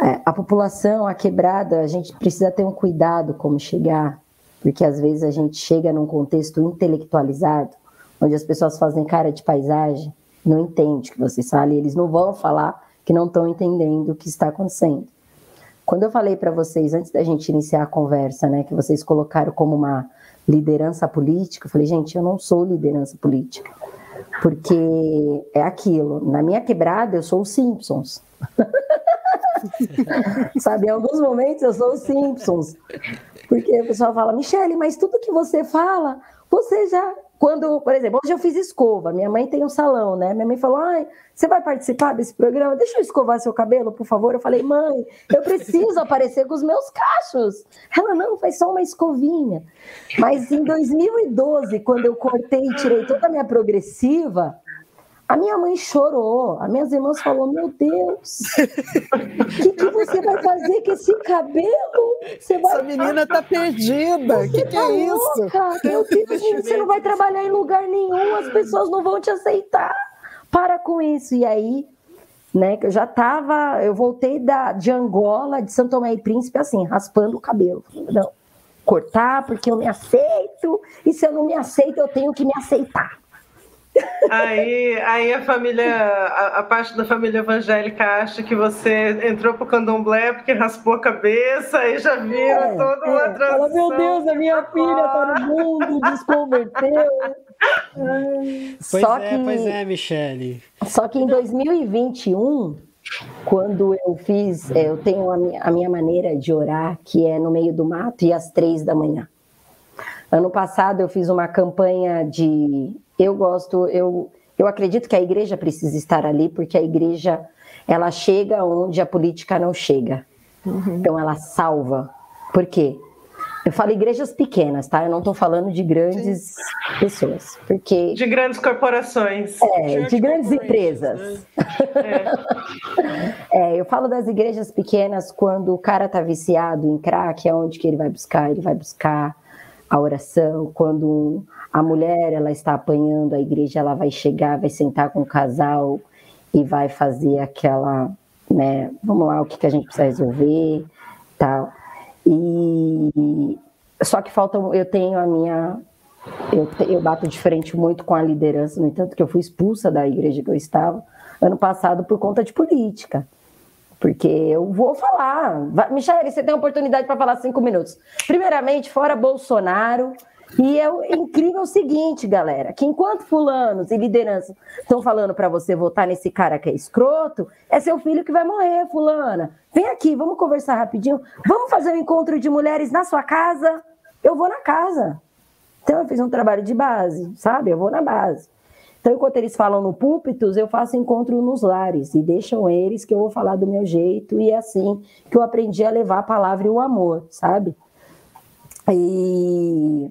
C: É, a população, a quebrada, a gente precisa ter um cuidado como chegar, porque às vezes a gente chega num contexto intelectualizado, onde as pessoas fazem cara de paisagem, não entende o que vocês falam, e eles não vão falar que não estão entendendo o que está acontecendo. Quando eu falei para vocês, antes da gente iniciar a conversa, né, que vocês colocaram como uma liderança política, eu falei, gente, eu não sou liderança política. Porque é aquilo, na minha quebrada eu sou os Simpsons. Sabe, em alguns momentos eu sou os Simpsons. Porque o pessoal fala, Michele, mas tudo que você fala, você já quando, por exemplo, hoje eu fiz escova, minha mãe tem um salão, né? Minha mãe falou: ai, você vai participar desse programa? Deixa eu escovar seu cabelo, por favor. Eu falei: mãe, eu preciso aparecer com os meus cachos. Ela não, faz só uma escovinha. Mas em 2012, quando eu cortei e tirei toda a minha progressiva, a minha mãe chorou, as minhas irmãs falaram: Meu Deus, o que, que, você vai fazer com esse cabelo? Você vai...
D: Essa menina tá perdida. O que, que tá é isso?
C: Meu Deus, você não vai trabalhar em lugar nenhum, as pessoas não vão te aceitar. Para com isso. E aí, né, que eu já tava, eu voltei da, de Angola, de São Tomé e Príncipe, assim, raspando o cabelo. Não, cortar porque eu me aceito, e se eu não me aceito, eu tenho que me aceitar.
B: Aí, aí a família, a, a, parte da família evangélica acha que você entrou pro candomblé porque raspou a cabeça e já viram é, toda uma é. transição. Fala,
C: meu Deus, a minha filha tá no mundo, desconverteu.
A: Pois só é, que, pois é, Michele.
C: Só que em 2021, quando eu fiz, é, eu tenho a minha, a minha maneira de orar, que é no meio do mato e às três da manhã. Ano passado eu fiz uma campanha de eu gosto, eu, eu acredito que a igreja precisa estar ali, porque a igreja ela chega onde a política não chega. Uhum. Então ela salva. Por quê? Eu falo igrejas pequenas, tá? Eu não estou falando de grandes Sim. pessoas, porque
B: de grandes corporações,
C: é, de grandes empresas. É. é. eu falo das igrejas pequenas quando o cara tá viciado em crack, é onde que ele vai buscar? Ele vai buscar a oração. Quando a mulher ela está apanhando, a igreja ela vai chegar, vai sentar com o casal e vai fazer aquela, né, vamos lá, o que, que a gente precisa resolver, tal. E só que falta, eu tenho a minha, eu, eu bato de frente muito com a liderança, no entanto que eu fui expulsa da igreja que eu estava ano passado por conta de política. Porque eu vou falar. Michele, você tem a oportunidade para falar cinco minutos. Primeiramente, fora Bolsonaro, e é incrível o seguinte, galera, que enquanto fulanos e lideranças estão falando para você votar nesse cara que é escroto, é seu filho que vai morrer, fulana. Vem aqui, vamos conversar rapidinho. Vamos fazer um encontro de mulheres na sua casa? Eu vou na casa. Então eu fiz um trabalho de base, sabe? Eu vou na base. Então, enquanto eles falam no púlpitos, eu faço encontro nos lares e deixam eles que eu vou falar do meu jeito e é assim que eu aprendi a levar a palavra e o amor, sabe? E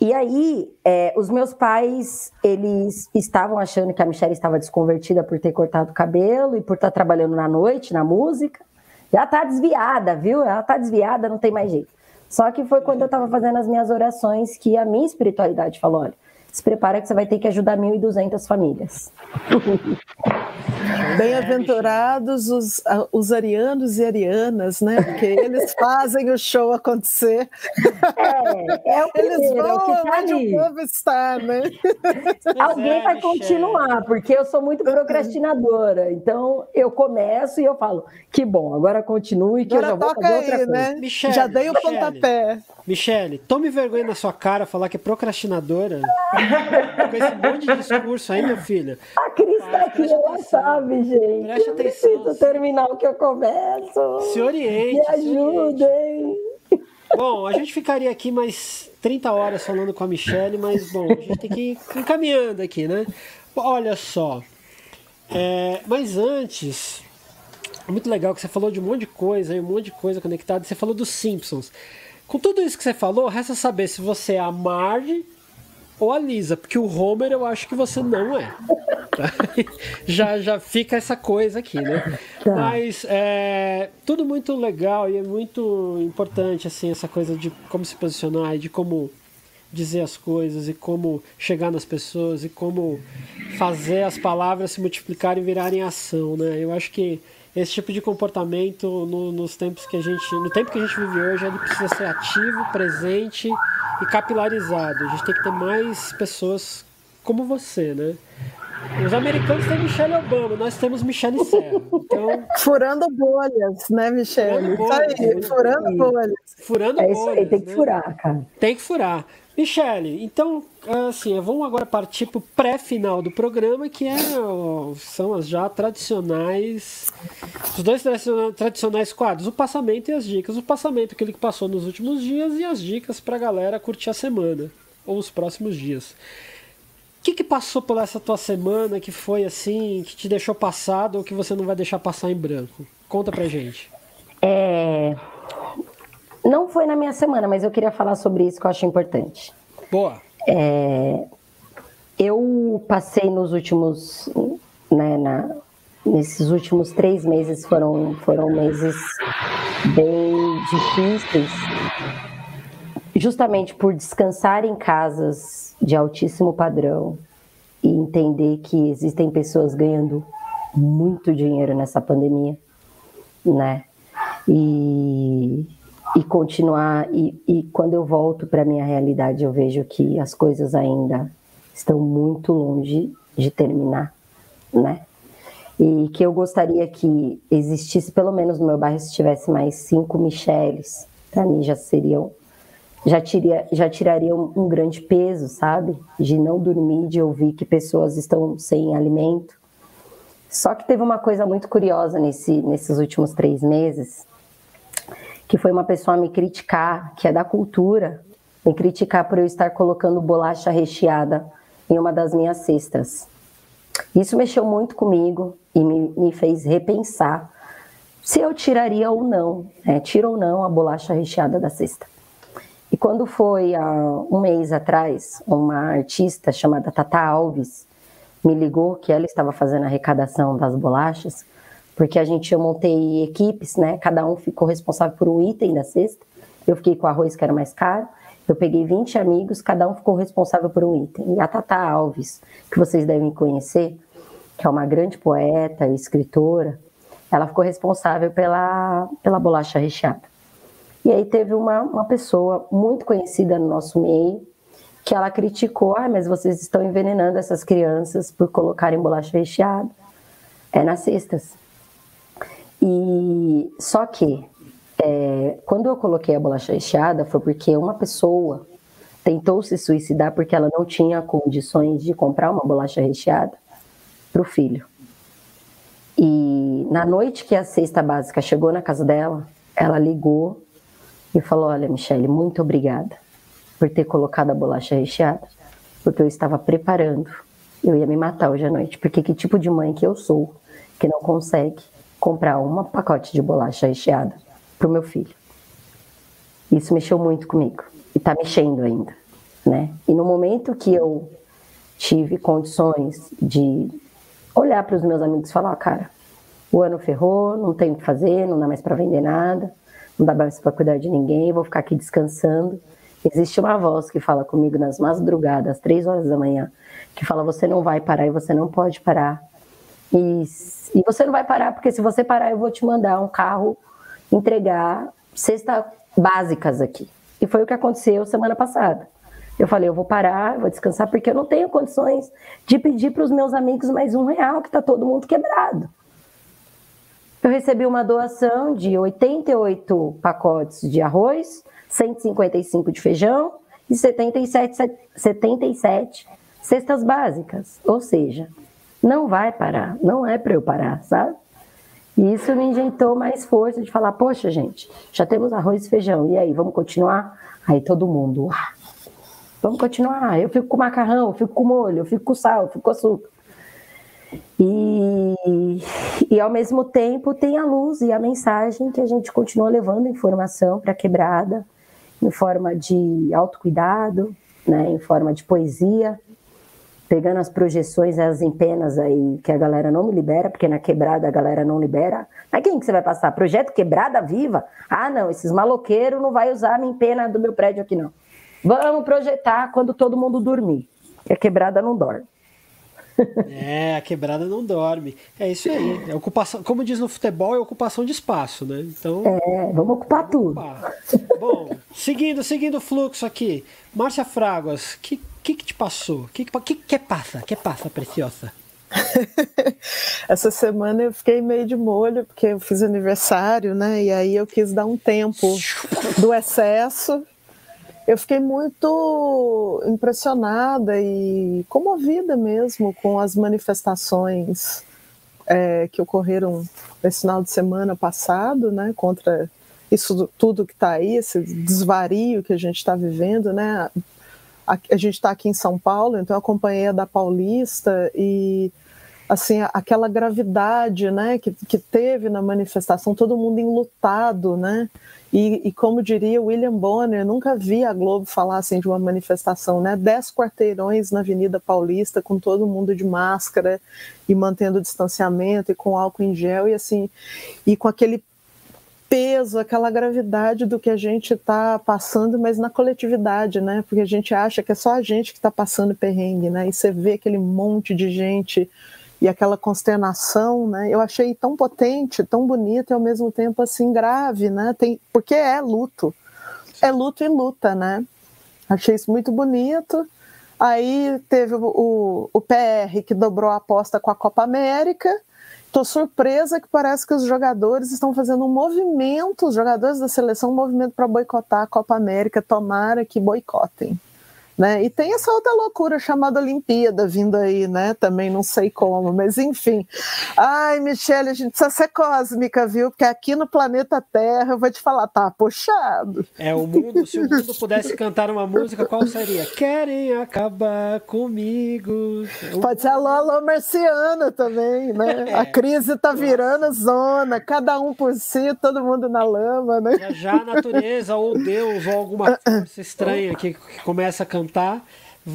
C: e aí, é, os meus pais, eles estavam achando que a Michelle estava desconvertida por ter cortado o cabelo e por estar trabalhando na noite, na música. Já tá desviada, viu? Ela tá desviada, não tem mais jeito. Só que foi quando eu estava fazendo as minhas orações que a minha espiritualidade falou: olha, se prepara que você vai ter que ajudar 1.200 famílias.
D: Bem-aventurados os, os arianos e arianas, né? Porque eles fazem o show acontecer.
C: É, é o primeiro,
D: eles vão
C: é o que tá
D: onde
C: ali.
D: o povo está, né?
C: Alguém
A: é,
C: vai
A: Michele.
C: continuar, porque eu sou muito procrastinadora. Então eu começo e eu falo, que bom, agora continue que eu já
D: Agora
C: vou
D: toca
C: fazer outra
D: aí,
C: coisa.
D: né?
A: Michele,
D: Já dei o
A: Michele.
D: pontapé.
A: Michele, tome vergonha na sua cara falar que é procrastinadora. Com esse monte de discurso aí, meu filho.
C: A Cris tá aqui, ela
A: atenção.
C: Sabe, gente.
A: Preste
C: eu
A: atenção.
C: preciso terminar o que eu começo.
A: Se oriente.
C: Me ajudem.
A: Bom, a gente ficaria aqui mais 30 horas falando com a Michelle, mas bom, a gente tem que ir encaminhando aqui, né? Olha só. É, mas antes, muito legal que você falou de um monte de coisa, um monte de coisa conectada. Você falou dos Simpsons. Com tudo isso que você falou, resta saber se você é a Marge ou a Lisa, porque o Homer eu acho que você não é. tá? já, já fica essa coisa aqui, né?
C: Tá.
A: Mas é tudo muito legal e é muito importante assim essa coisa de como se posicionar e de como dizer as coisas e como chegar nas pessoas e como fazer as palavras se multiplicarem e virarem ação, né? Eu acho que esse tipo de comportamento no- nos tempos que a gente, no tempo que a gente vive hoje, ele precisa ser ativo, presente e capilarizado. A gente tem que ter mais pessoas como você, né? Os americanos têm Michelle Obama, nós temos Michelle Serra. Então,
D: Furando bolhas, né, Michele?
A: Furando
D: aí,
A: bolhas.
D: furando bolhas.
A: furando
C: É isso aí,
A: bolhas,
C: tem que
A: né?
C: furar, cara.
A: Tem que furar. Michele, então, assim, vamos agora partir para o pré-final do programa, que é, são as já tradicionais. Os dois tradiciona- tradicionais quadros, o passamento e as dicas. O passamento, aquele que passou nos últimos dias, e as dicas para a galera curtir a semana, ou os próximos dias. O que, que passou por essa tua semana que foi assim, que te deixou passado ou que você não vai deixar passar em branco? Conta pra gente.
C: É, Não foi na minha semana, mas eu queria falar sobre isso que eu acho importante.
A: Boa.
C: Eu passei nos últimos, né, na- nesses últimos três meses foram foram meses bem difíceis, justamente por descansar em casas de altíssimo padrão e entender que existem pessoas ganhando muito dinheiro nessa pandemia, né? E, e continuar e, e quando eu volto para minha realidade eu vejo que as coisas ainda estão muito longe de terminar, né? E que eu gostaria que existisse, pelo menos no meu bairro, se tivesse mais cinco Micheles, para mim já seriam, já, tiria, já tiraria um, um grande peso, sabe? De não dormir, de ouvir que pessoas estão sem alimento. Só que teve uma coisa muito curiosa nesse, nesses últimos três meses, que foi uma pessoa me criticar, que é da cultura, me criticar por eu estar colocando bolacha recheada em uma das minhas cestas. Isso mexeu muito comigo e me, me fez repensar se eu tiraria ou não, né? tira ou não a bolacha recheada da cesta. E quando foi há um mês atrás, uma artista chamada Tata Alves me ligou que ela estava fazendo a arrecadação das bolachas, porque a gente eu montei equipes, né? Cada um ficou responsável por um item da cesta. Eu fiquei com arroz que era mais caro. Eu peguei 20 amigos, cada um ficou responsável por um item. E a Tata Alves, que vocês devem conhecer, que é uma grande poeta e escritora, ela ficou responsável pela, pela bolacha recheada. E aí teve uma, uma pessoa muito conhecida no nosso meio, que ela criticou, ah, mas vocês estão envenenando essas crianças por colocarem bolacha recheada é, nas cestas. E só que é, quando eu coloquei a bolacha recheada foi porque uma pessoa tentou se suicidar porque ela não tinha condições de comprar uma bolacha recheada para o filho. E na noite que a cesta básica chegou na casa dela, ela ligou e falou: Olha, Michele, muito obrigada por ter colocado a bolacha recheada, porque eu estava preparando. Eu ia me matar hoje à noite, porque que tipo de mãe que eu sou que não consegue comprar um pacote de bolacha recheada para o meu filho? Isso mexeu muito comigo e está mexendo ainda, né? E no momento que eu tive condições de olhar para os meus amigos e falar, cara, o ano ferrou, não tem o que fazer, não dá mais para vender nada, não dá mais para cuidar de ninguém, vou ficar aqui descansando. Existe uma voz que fala comigo nas madrugadas, às três horas da manhã, que fala: você não vai parar e você não pode parar. E, e você não vai parar, porque se você parar, eu vou te mandar um carro entregar cestas básicas aqui. E foi o que aconteceu semana passada. Eu falei, eu vou parar, vou descansar, porque eu não tenho condições de pedir para os meus amigos mais um real, que está todo mundo quebrado. Eu recebi uma doação de 88 pacotes de arroz, 155 de feijão e 77, 77 cestas básicas. Ou seja, não vai parar, não é para eu parar, sabe? E isso me injetou mais força de falar, poxa, gente, já temos arroz e feijão, e aí, vamos continuar? Aí todo mundo, vamos continuar. Eu fico com macarrão, eu fico com molho, eu fico com sal, eu fico com açúcar. E, e ao mesmo tempo tem a luz e a mensagem que a gente continua levando informação para a quebrada, em forma de autocuidado, né, em forma de poesia, pegando as projeções, as empenas aí que a galera não me libera, porque na quebrada a galera não libera. Mas quem que você vai passar? Projeto Quebrada Viva? Ah, não, esses maloqueiros não vai usar a minha empena do meu prédio aqui, não. Vamos projetar quando todo mundo dormir, que a quebrada não dorme.
A: É, a quebrada não dorme. É isso aí. É ocupação, como diz no futebol, é ocupação de espaço, né? Então.
C: É, vamos ocupar tudo. Ocupar.
A: Bom, seguindo, seguindo o fluxo aqui. Márcia Fraguas, que, que, que te passou? O que, que, que passa? que passa, preciosa?
D: Essa semana eu fiquei meio de molho, porque eu fiz aniversário, né? E aí eu quis dar um tempo do excesso eu fiquei muito impressionada e comovida mesmo com as manifestações é, que ocorreram nesse final de semana passado, né, contra isso tudo que está aí, esse desvario que a gente está vivendo, né? A, a gente está aqui em São Paulo, então eu acompanhei a da Paulista e assim aquela gravidade, né, que, que teve na manifestação, todo mundo enlutado, né? E, e, como diria William Bonner, nunca vi a Globo falar assim de uma manifestação, né? Dez quarteirões na Avenida Paulista, com todo mundo de máscara e mantendo distanciamento e com álcool em gel e assim, e com aquele peso, aquela gravidade do que a gente está passando, mas na coletividade, né? Porque a gente acha que é só a gente que está passando perrengue, né? E você vê aquele monte de gente e aquela consternação, né? Eu achei tão potente, tão bonito e ao mesmo tempo assim grave, né? Tem, porque é luto, é luto e luta, né? Achei isso muito bonito. Aí teve o, o, o PR que dobrou a aposta com a Copa América. Estou surpresa que parece que os jogadores estão fazendo um movimento, os jogadores da seleção, um movimento para boicotar a Copa América. Tomara que boicotem. Né? E tem essa outra loucura chamada Olimpíada vindo aí, né? Também não sei como, mas enfim. Ai, Michele, a gente precisa ser cósmica, viu? Porque aqui no planeta Terra, eu vou te falar, tá puxado.
A: É, o mundo, se o mundo pudesse cantar uma música, qual seria? Querem acabar comigo.
D: Pode ser a Lola Marciana também, né? É. A crise tá virando zona, cada um por si, todo mundo na lama, né?
A: Já, já a natureza, ou Deus, ou alguma força estranha que, que começa a cantar cantar.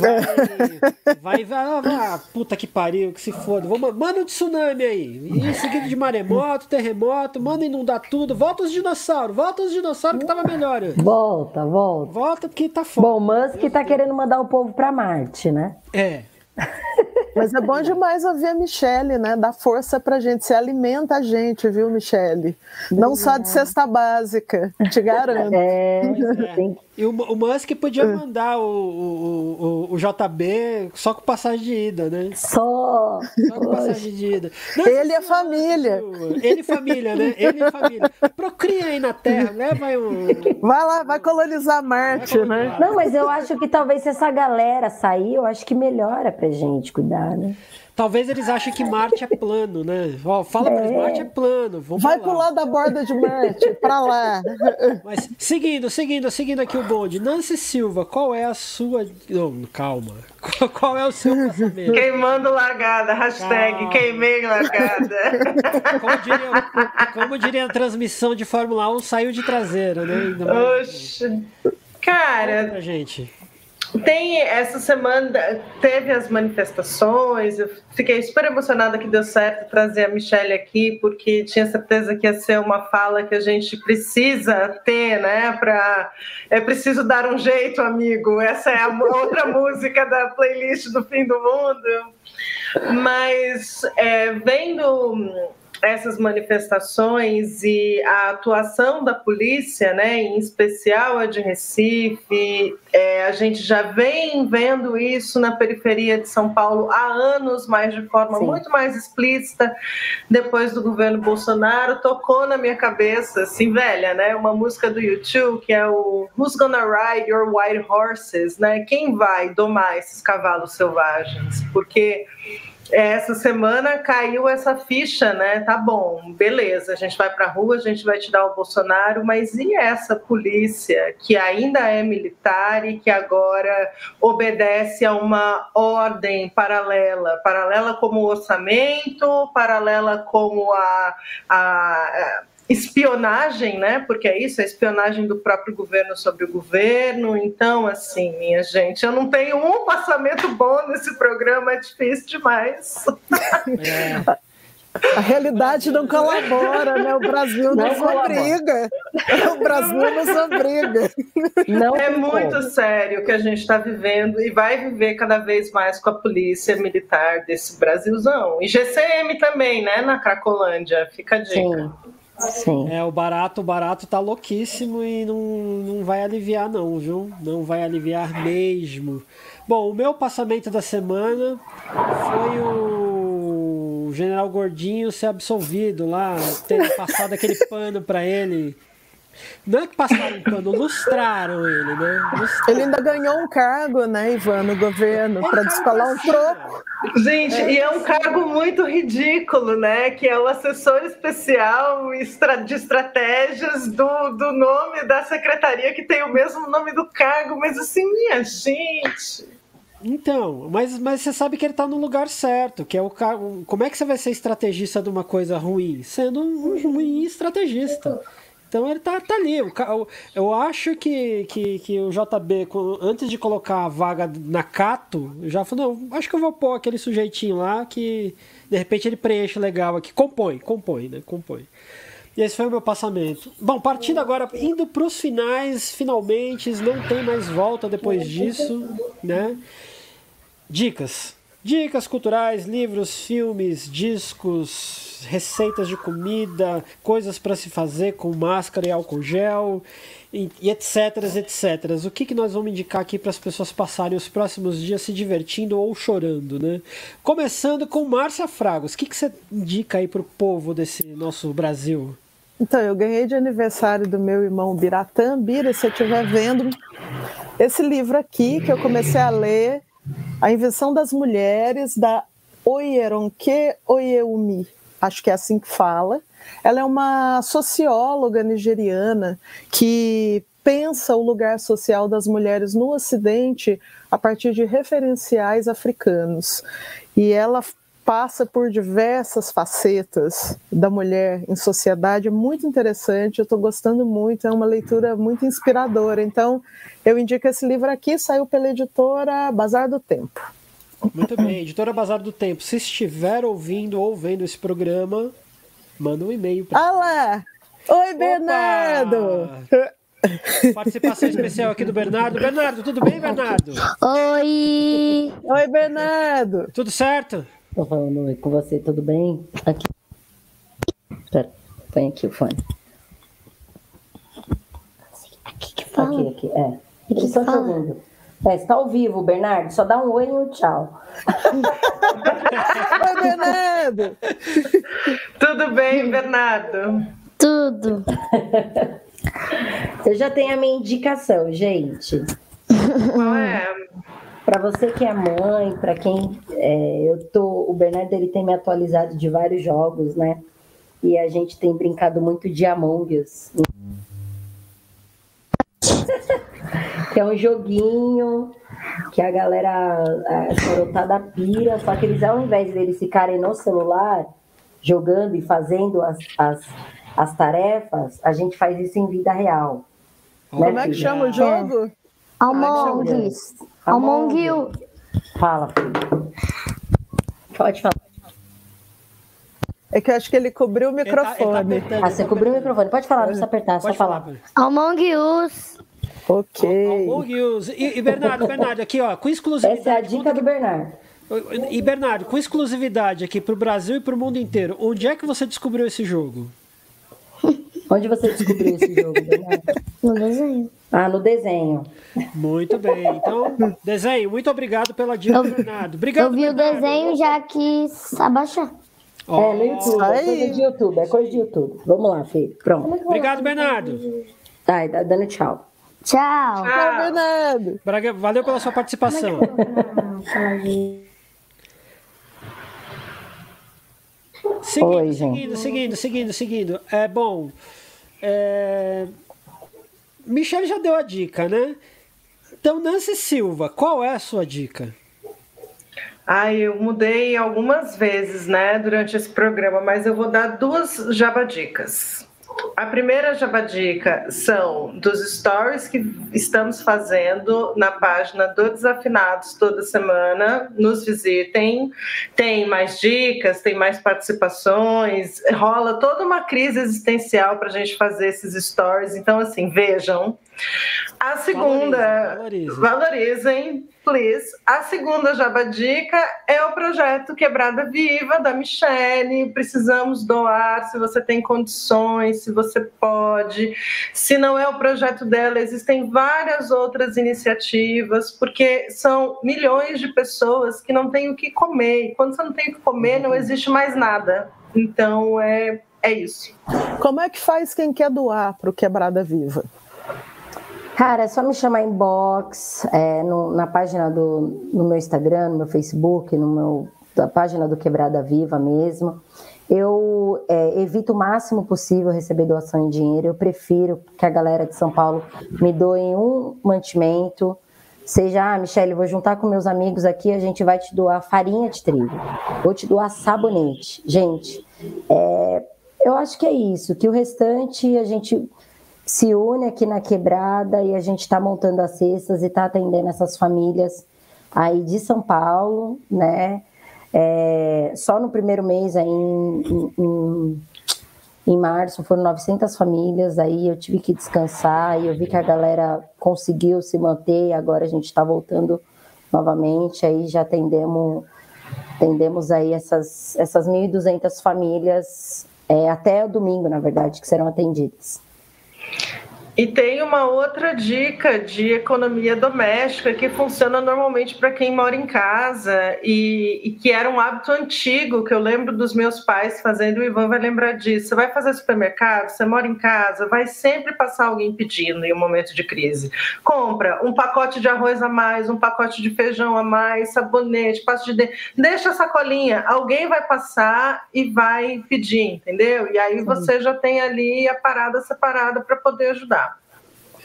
A: Vai, vai, vai, ah, puta que pariu, que se foda. Vou, manda um tsunami aí. E em seguida de maremoto, terremoto, manda inundar tudo. Volta os dinossauros, volta os dinossauros que tava melhor.
C: Volta, volta.
A: Volta porque tá foda.
C: Bom, Musk tá querendo mandar o povo pra Marte, né?
A: É.
D: Mas é bom demais ouvir a Michelle, né? Dá força pra gente, se alimenta a gente, viu, Michelle? Não é. só de cesta básica, te garanto.
C: É, é.
A: E o, o Musk podia mandar o, o, o, o, JB só com passagem de ida, né?
C: Só.
A: Só com passagem de ida.
D: Não, ele e a família.
A: Ele e família, né? Ele e família. Procria aí na Terra, leva aí um.
D: Vai lá, vai colonizar Marte, vai colonizar.
C: né? Não, mas eu acho que talvez se essa galera sair, eu acho que melhora pra gente cuidar, né?
A: Talvez eles achem que Marte é plano, né? Ó, fala é. pra eles, Marte é plano. Vamos
D: Vai pular da borda de Marte, pra lá.
A: Mas seguindo, seguindo, seguindo aqui o bonde. Nancy Silva, qual é a sua. Não, calma. Qual é o seu pensamento?
B: Queimando largada, hashtag calma. queimei largada.
A: Como diria, como diria a transmissão de Fórmula 1, saiu de traseira, né?
B: Oxe. Cara.
A: Pra gente.
B: Tem essa semana teve as manifestações. Eu fiquei super emocionada que deu certo trazer a Michelle aqui, porque tinha certeza que ia ser uma fala que a gente precisa ter, né? Para é preciso dar um jeito, amigo. Essa é a outra música da playlist do fim do mundo. Mas é, vendo essas manifestações e a atuação da polícia, né, em especial a de Recife, é, a gente já vem vendo isso na periferia de São Paulo há anos, mas de forma Sim. muito mais explícita depois do governo Bolsonaro. Tocou na minha cabeça, assim, velha, né, uma música do YouTube que é o Who's Gonna Ride Your White Horses, né? Quem vai domar esses cavalos selvagens? Porque essa semana caiu essa ficha, né? Tá bom, beleza, a gente vai para a rua, a gente vai tirar o Bolsonaro, mas e essa polícia que ainda é militar e que agora obedece a uma ordem paralela, paralela como o orçamento, paralela como a, a espionagem, né? Porque é isso, a espionagem do próprio governo sobre o governo. Então, assim, minha gente, eu não tenho um passamento bom nesse programa, é difícil demais.
D: É. A realidade não colabora, né? O Brasil não, não obriga. O Brasil nos obriga.
B: Não é muito como. sério o que a gente está vivendo e vai viver cada vez mais com a polícia militar desse Brasilzão. E GCM também, né? Na Cracolândia. Fica a dica. Sim.
A: Sim. É, o barato, o barato tá louquíssimo e não, não vai aliviar não, viu? Não vai aliviar mesmo. Bom, o meu passamento da semana foi o General Gordinho ser absolvido lá, ter passado aquele pano para ele não é que passaram pano, lustraram ele, né? Lustraram.
D: Ele ainda ganhou um cargo, né, Ivan, no governo, para descolar um troco.
B: Gente, é. e é um cargo muito ridículo, né? Que é o assessor especial de estratégias do, do nome da secretaria, que tem o mesmo nome do cargo, mas assim, minha gente.
A: Então, mas, mas você sabe que ele está no lugar certo, que é o cargo. Como é que você vai ser estrategista de uma coisa ruim? Sendo um ruim estrategista. Então ele tá, tá ali. Eu, eu acho que, que, que o JB, antes de colocar a vaga na Cato, já falou, não, acho que eu vou pôr aquele sujeitinho lá que de repente ele preenche legal aqui. Compõe, compõe, né? Compõe. E esse foi o meu passamento. Bom, partindo agora, indo para os finais, finalmente, não tem mais volta depois disso, né? Dicas. Dicas culturais, livros, filmes, discos, receitas de comida, coisas para se fazer com máscara e álcool gel, e, e etc, etc. O que, que nós vamos indicar aqui para as pessoas passarem os próximos dias se divertindo ou chorando, né? Começando com Márcia Fragos. O que, que você indica aí para o povo desse nosso Brasil?
D: Então, eu ganhei de aniversário do meu irmão Biratã. Bira, se você estiver vendo, esse livro aqui que eu comecei a ler a Invenção das Mulheres, da Oyeronke Oyeumi, acho que é assim que fala. Ela é uma socióloga nigeriana que pensa o lugar social das mulheres no Ocidente a partir de referenciais africanos. E ela passa por diversas facetas da mulher em sociedade, é muito interessante, eu estou gostando muito, é uma leitura muito inspiradora. Então, eu indico esse livro aqui, saiu pela editora Bazar do Tempo.
A: Muito bem, editora Bazar do Tempo. Se estiver ouvindo ou vendo esse programa, manda um e-mail
D: para. Olá! Oi, Bernardo!
A: Participação especial aqui do Bernardo. Bernardo, tudo bem, Bernardo?
C: Oi!
D: Oi, Bernardo!
A: Tudo certo?
C: Tô falando oi com você, tudo bem? Aqui. Pera, põe aqui o fone. Aqui que fala. Aqui, aqui, é. Aqui só te ouvindo. É, está ao vivo, Bernardo. Só dá um oi e um tchau.
D: oi, Bernardo!
B: Tudo bem, Bernardo?
C: Tudo. Eu já tenho a minha indicação, gente.
B: Qual é?
C: Para você que é mãe, para quem é, eu tô, o Bernardo ele tem me atualizado de vários jogos, né? E a gente tem brincado muito de Among Us. que é um joguinho que a galera, a garotada pira, só que eles ao invés deles ficarem no celular jogando e fazendo as, as, as tarefas, a gente faz isso em vida real.
D: Né, Como é que chama o jogo?
E: Almongues. Almonguil.
C: Fala, filho. Pode falar.
D: É que eu acho que ele cobriu o
A: Ele tá- ele tá
D: microfone.
A: apertando,
C: Ah,
A: ele
C: você
A: tá
C: cobriu o microfone. Pode falar, não precisa apertar, só
A: Pode
C: falar.
A: falar.
E: Among Us.
D: Ok.
A: Among Us. E, e Bernardo, Bernardo, aqui ó, com exclusividade.
C: Essa é a dica do Bernardo.
A: E Bernardo, com exclusividade aqui pro Brasil e pro mundo inteiro, onde é que você descobriu esse jogo?
C: Onde você descobriu esse jogo, Bernardo?
E: No desenho.
C: Ah, no desenho.
A: Muito bem. Então, desenho, muito obrigado pela dica,
E: Eu-
A: Bernardo. Obrigado.
E: Eu vi o
A: Bernardo.
E: desenho e já quis abaixar.
A: Ó,
C: É, no YouTube. É
D: Aí.
C: coisa de YouTube. É coisa de YouTube. Vamos lá, filho. Pronto.
A: Obrigado, Bernardo.
C: Tá, dando tchau.
E: Tchau.
D: Tchau, Bernardo.
A: Valeu pela sua participação. Seguindo,
C: Oi,
A: seguindo, seguindo, seguindo, seguindo. É bom. É... Michele já deu a dica, né? Então, Nancy Silva, qual é a sua dica?
B: Ah, eu mudei algumas vezes, né, durante esse programa, mas eu vou dar duas jabadicas. A primeira jabadica são dos stories que estamos fazendo na página do Desafinados toda semana. Nos visitem. Tem mais dicas, tem mais participações. Rola toda uma crise existencial para a gente fazer esses stories. Então, assim, vejam. A segunda,
A: Valorizem, valorizem.
B: Please. A segunda jabadica é o projeto Quebrada Viva da Michele. Precisamos doar se você tem condições, se você pode. Se não é o projeto dela, existem várias outras iniciativas, porque são milhões de pessoas que não têm o que comer. E quando você não tem o que comer, não existe mais nada. Então é, é isso.
D: Como é que faz quem quer doar para o Quebrada Viva?
C: Cara, é só me chamar inbox, é, no- na página do no meu Instagram, no meu Facebook, no meu, na página do Quebrada Viva mesmo. Eu é, evito o máximo possível receber doação em dinheiro. Eu prefiro que a galera de São Paulo me doe um mantimento. Seja, ah, Michele, vou juntar com meus amigos aqui, a gente vai te doar farinha de trigo, vou te doar sabonete. Gente, é, eu acho que é isso, que o restante a gente se une aqui na quebrada e a gente está montando as cestas e está atendendo essas famílias aí de São Paulo, né? É, só no primeiro mês aí em, em- em, março foram 900 famílias, aí eu tive que descansar e eu vi que a galera conseguiu se manter agora a gente está voltando novamente, aí já atendemos, atendemos aí essas, essas 1.200 famílias é, até o domingo, na verdade, que serão atendidas.
B: E tem uma outra dica de economia doméstica que funciona normalmente para quem mora em casa e, e que era um hábito antigo que eu lembro dos meus pais fazendo. O Ivan vai lembrar disso. Você vai fazer supermercado, você mora em casa, vai sempre passar alguém pedindo em um momento de crise. Compra um pacote de arroz a mais, um pacote de feijão a mais, sabonete, pasta de dente. Deixa a sacolinha, alguém vai passar e vai pedir, entendeu? E aí você já tem ali a parada separada para poder ajudar.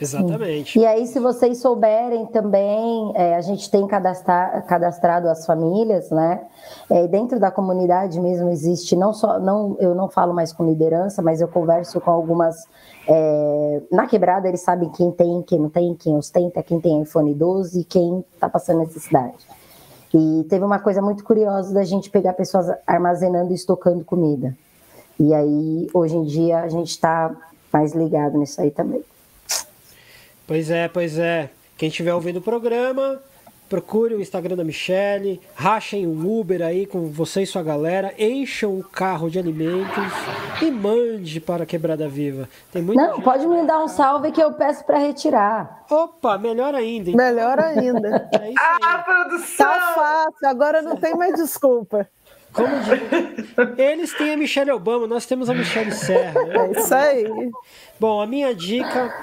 A: Exatamente.
C: E aí, se vocês souberem também, é, a gente tem cadastra- cadastrado as famílias, né? É, dentro da comunidade mesmo existe, não só, não, eu não falo mais com liderança, mas eu converso com algumas. é, na quebrada, eles sabem quem tem, quem não tem, quem ostenta, quem tem iPhone 12 e quem está passando necessidade. E teve uma coisa muito curiosa da gente pegar pessoas armazenando e estocando comida. E aí, hoje em dia, a gente está mais ligado nisso aí também.
A: Pois é, pois é. Quem estiver ouvindo o programa, procure o Instagram da Michelle, rachem um Uber aí com você e sua galera, encham o carro de alimentos e mande para a Quebrada Viva. Tem muita
C: Não,
A: gente-
C: pode me dar um salve que eu peço para retirar.
A: Opa, melhor ainda. hein?
D: Melhor ainda.
A: É isso
B: Ah, produção!
D: Tá fácil, agora não tem mais desculpa.
A: Como diz, eles têm a Michelle Obama, nós temos a Michelle Serra.
D: É isso aí.
A: Bom, a minha dica,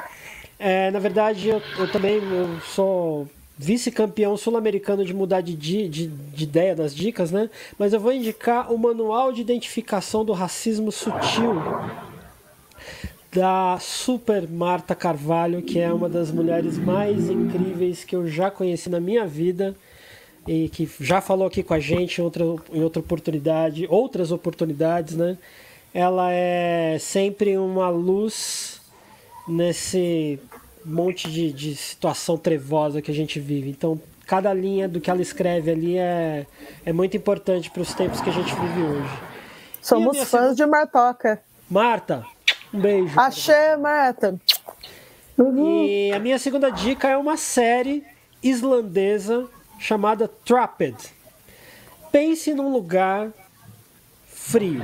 A: é, na verdade, eu, eu também eu sou vice-campeão sul-americano de mudar de, de, de ideia das dicas, né? Mas eu vou indicar o Manual de Identificação do Racismo Sutil da Super Marta Carvalho, que é uma das mulheres mais incríveis que eu já conheci na minha vida e que já falou aqui com a gente em outra, em outra oportunidade, outras oportunidades, né? Ela é sempre uma luz nesse monte de, de situação trevosa que a gente vive. Então, cada linha do que ela escreve ali é, é muito importante para os tempos que a gente vive hoje.
D: Somos fãs segunda... de Martoca.
A: Marta, um beijo.
D: Axé, Marta.
A: Uhum. E a minha segunda dica é uma série islandesa chamada Trapped. Pense num lugar frio.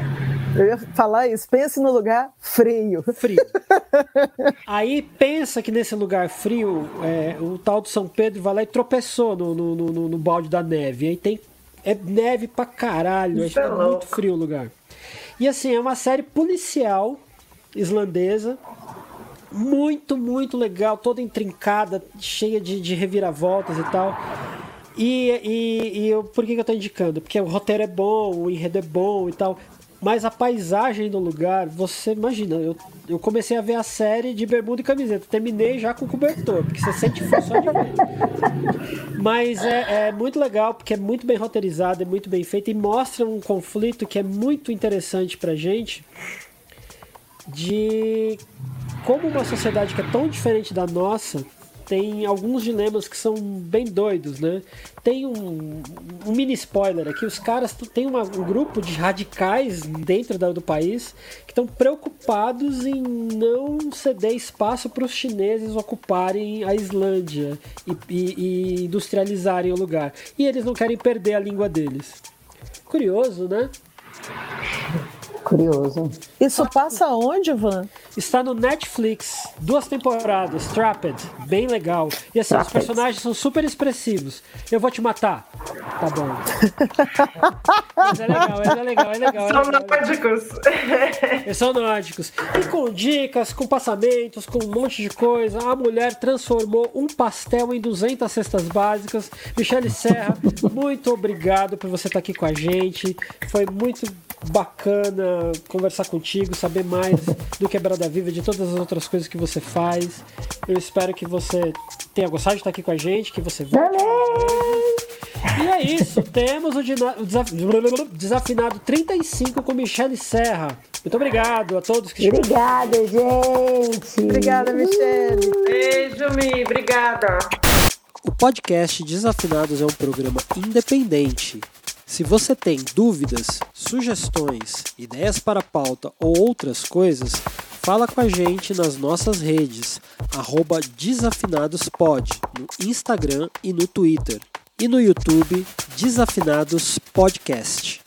D: Eu ia falar isso, pense no lugar frio.
A: Frio. Aí pensa que nesse lugar frio, é, o tal do São Pedro vai lá e tropeçou no, no, no, no balde da neve. Aí tem é neve pra caralho, é, é muito frio o lugar. E assim, é uma série policial islandesa, muito, muito legal, toda intrincada, cheia de, de reviravoltas e tal. E, e, e eu, por que, que eu tô indicando? Porque o roteiro é bom, o enredo é bom e tal. Mas a paisagem do lugar, você imagina, eu, eu comecei a ver a série de bermuda e camiseta, terminei já com cobertor, porque você sente só de ver. Mas é, é, muito legal, porque é muito bem roteirizado, é muito bem feito e mostra um conflito que é muito interessante pra gente de como uma sociedade que é tão diferente da nossa tem alguns dilemas que são bem doidos, né? Tem um, um mini spoiler aqui: os caras têm um grupo de radicais dentro da, do país que estão preocupados em não ceder espaço para os chineses ocuparem a Islândia e, e, e industrializarem o lugar. E eles não querem perder a língua deles. Curioso, né?
C: Curioso.
D: Isso passa onde, Van?
A: Está no Netflix, duas temporadas, Trapped, bem legal. E assim, Trapped. os personagens são super expressivos. Eu vou te matar. Tá bom. Mas é legal, é legal, é legal. É
B: são legal, nórdicos.
A: Eles são nórdicos. E com dicas, com passamentos, com um monte de coisa. A mulher transformou um pastel em 200 cestas básicas. Michele Serra, muito obrigado por você estar aqui com a gente. Foi muito bacana conversar contigo, saber mais do Quebrada Viva, de todas as outras coisas que você faz. Eu espero que você tenha gostado de estar aqui com a gente, que você volte. E é isso, temos o, o Desafinado 35 com Michele Serra. Muito obrigado a todos que
C: Obrigada, gente.
D: Obrigada, Michele.
B: Beijo, Mi. Obrigada.
A: O podcast Desafinados é um programa independente se você tem dúvidas, sugestões, ideias para pauta ou outras coisas, fala com a gente nas nossas redes, desafinadospod, no Instagram e no Twitter. E no YouTube, Desafinados Podcast.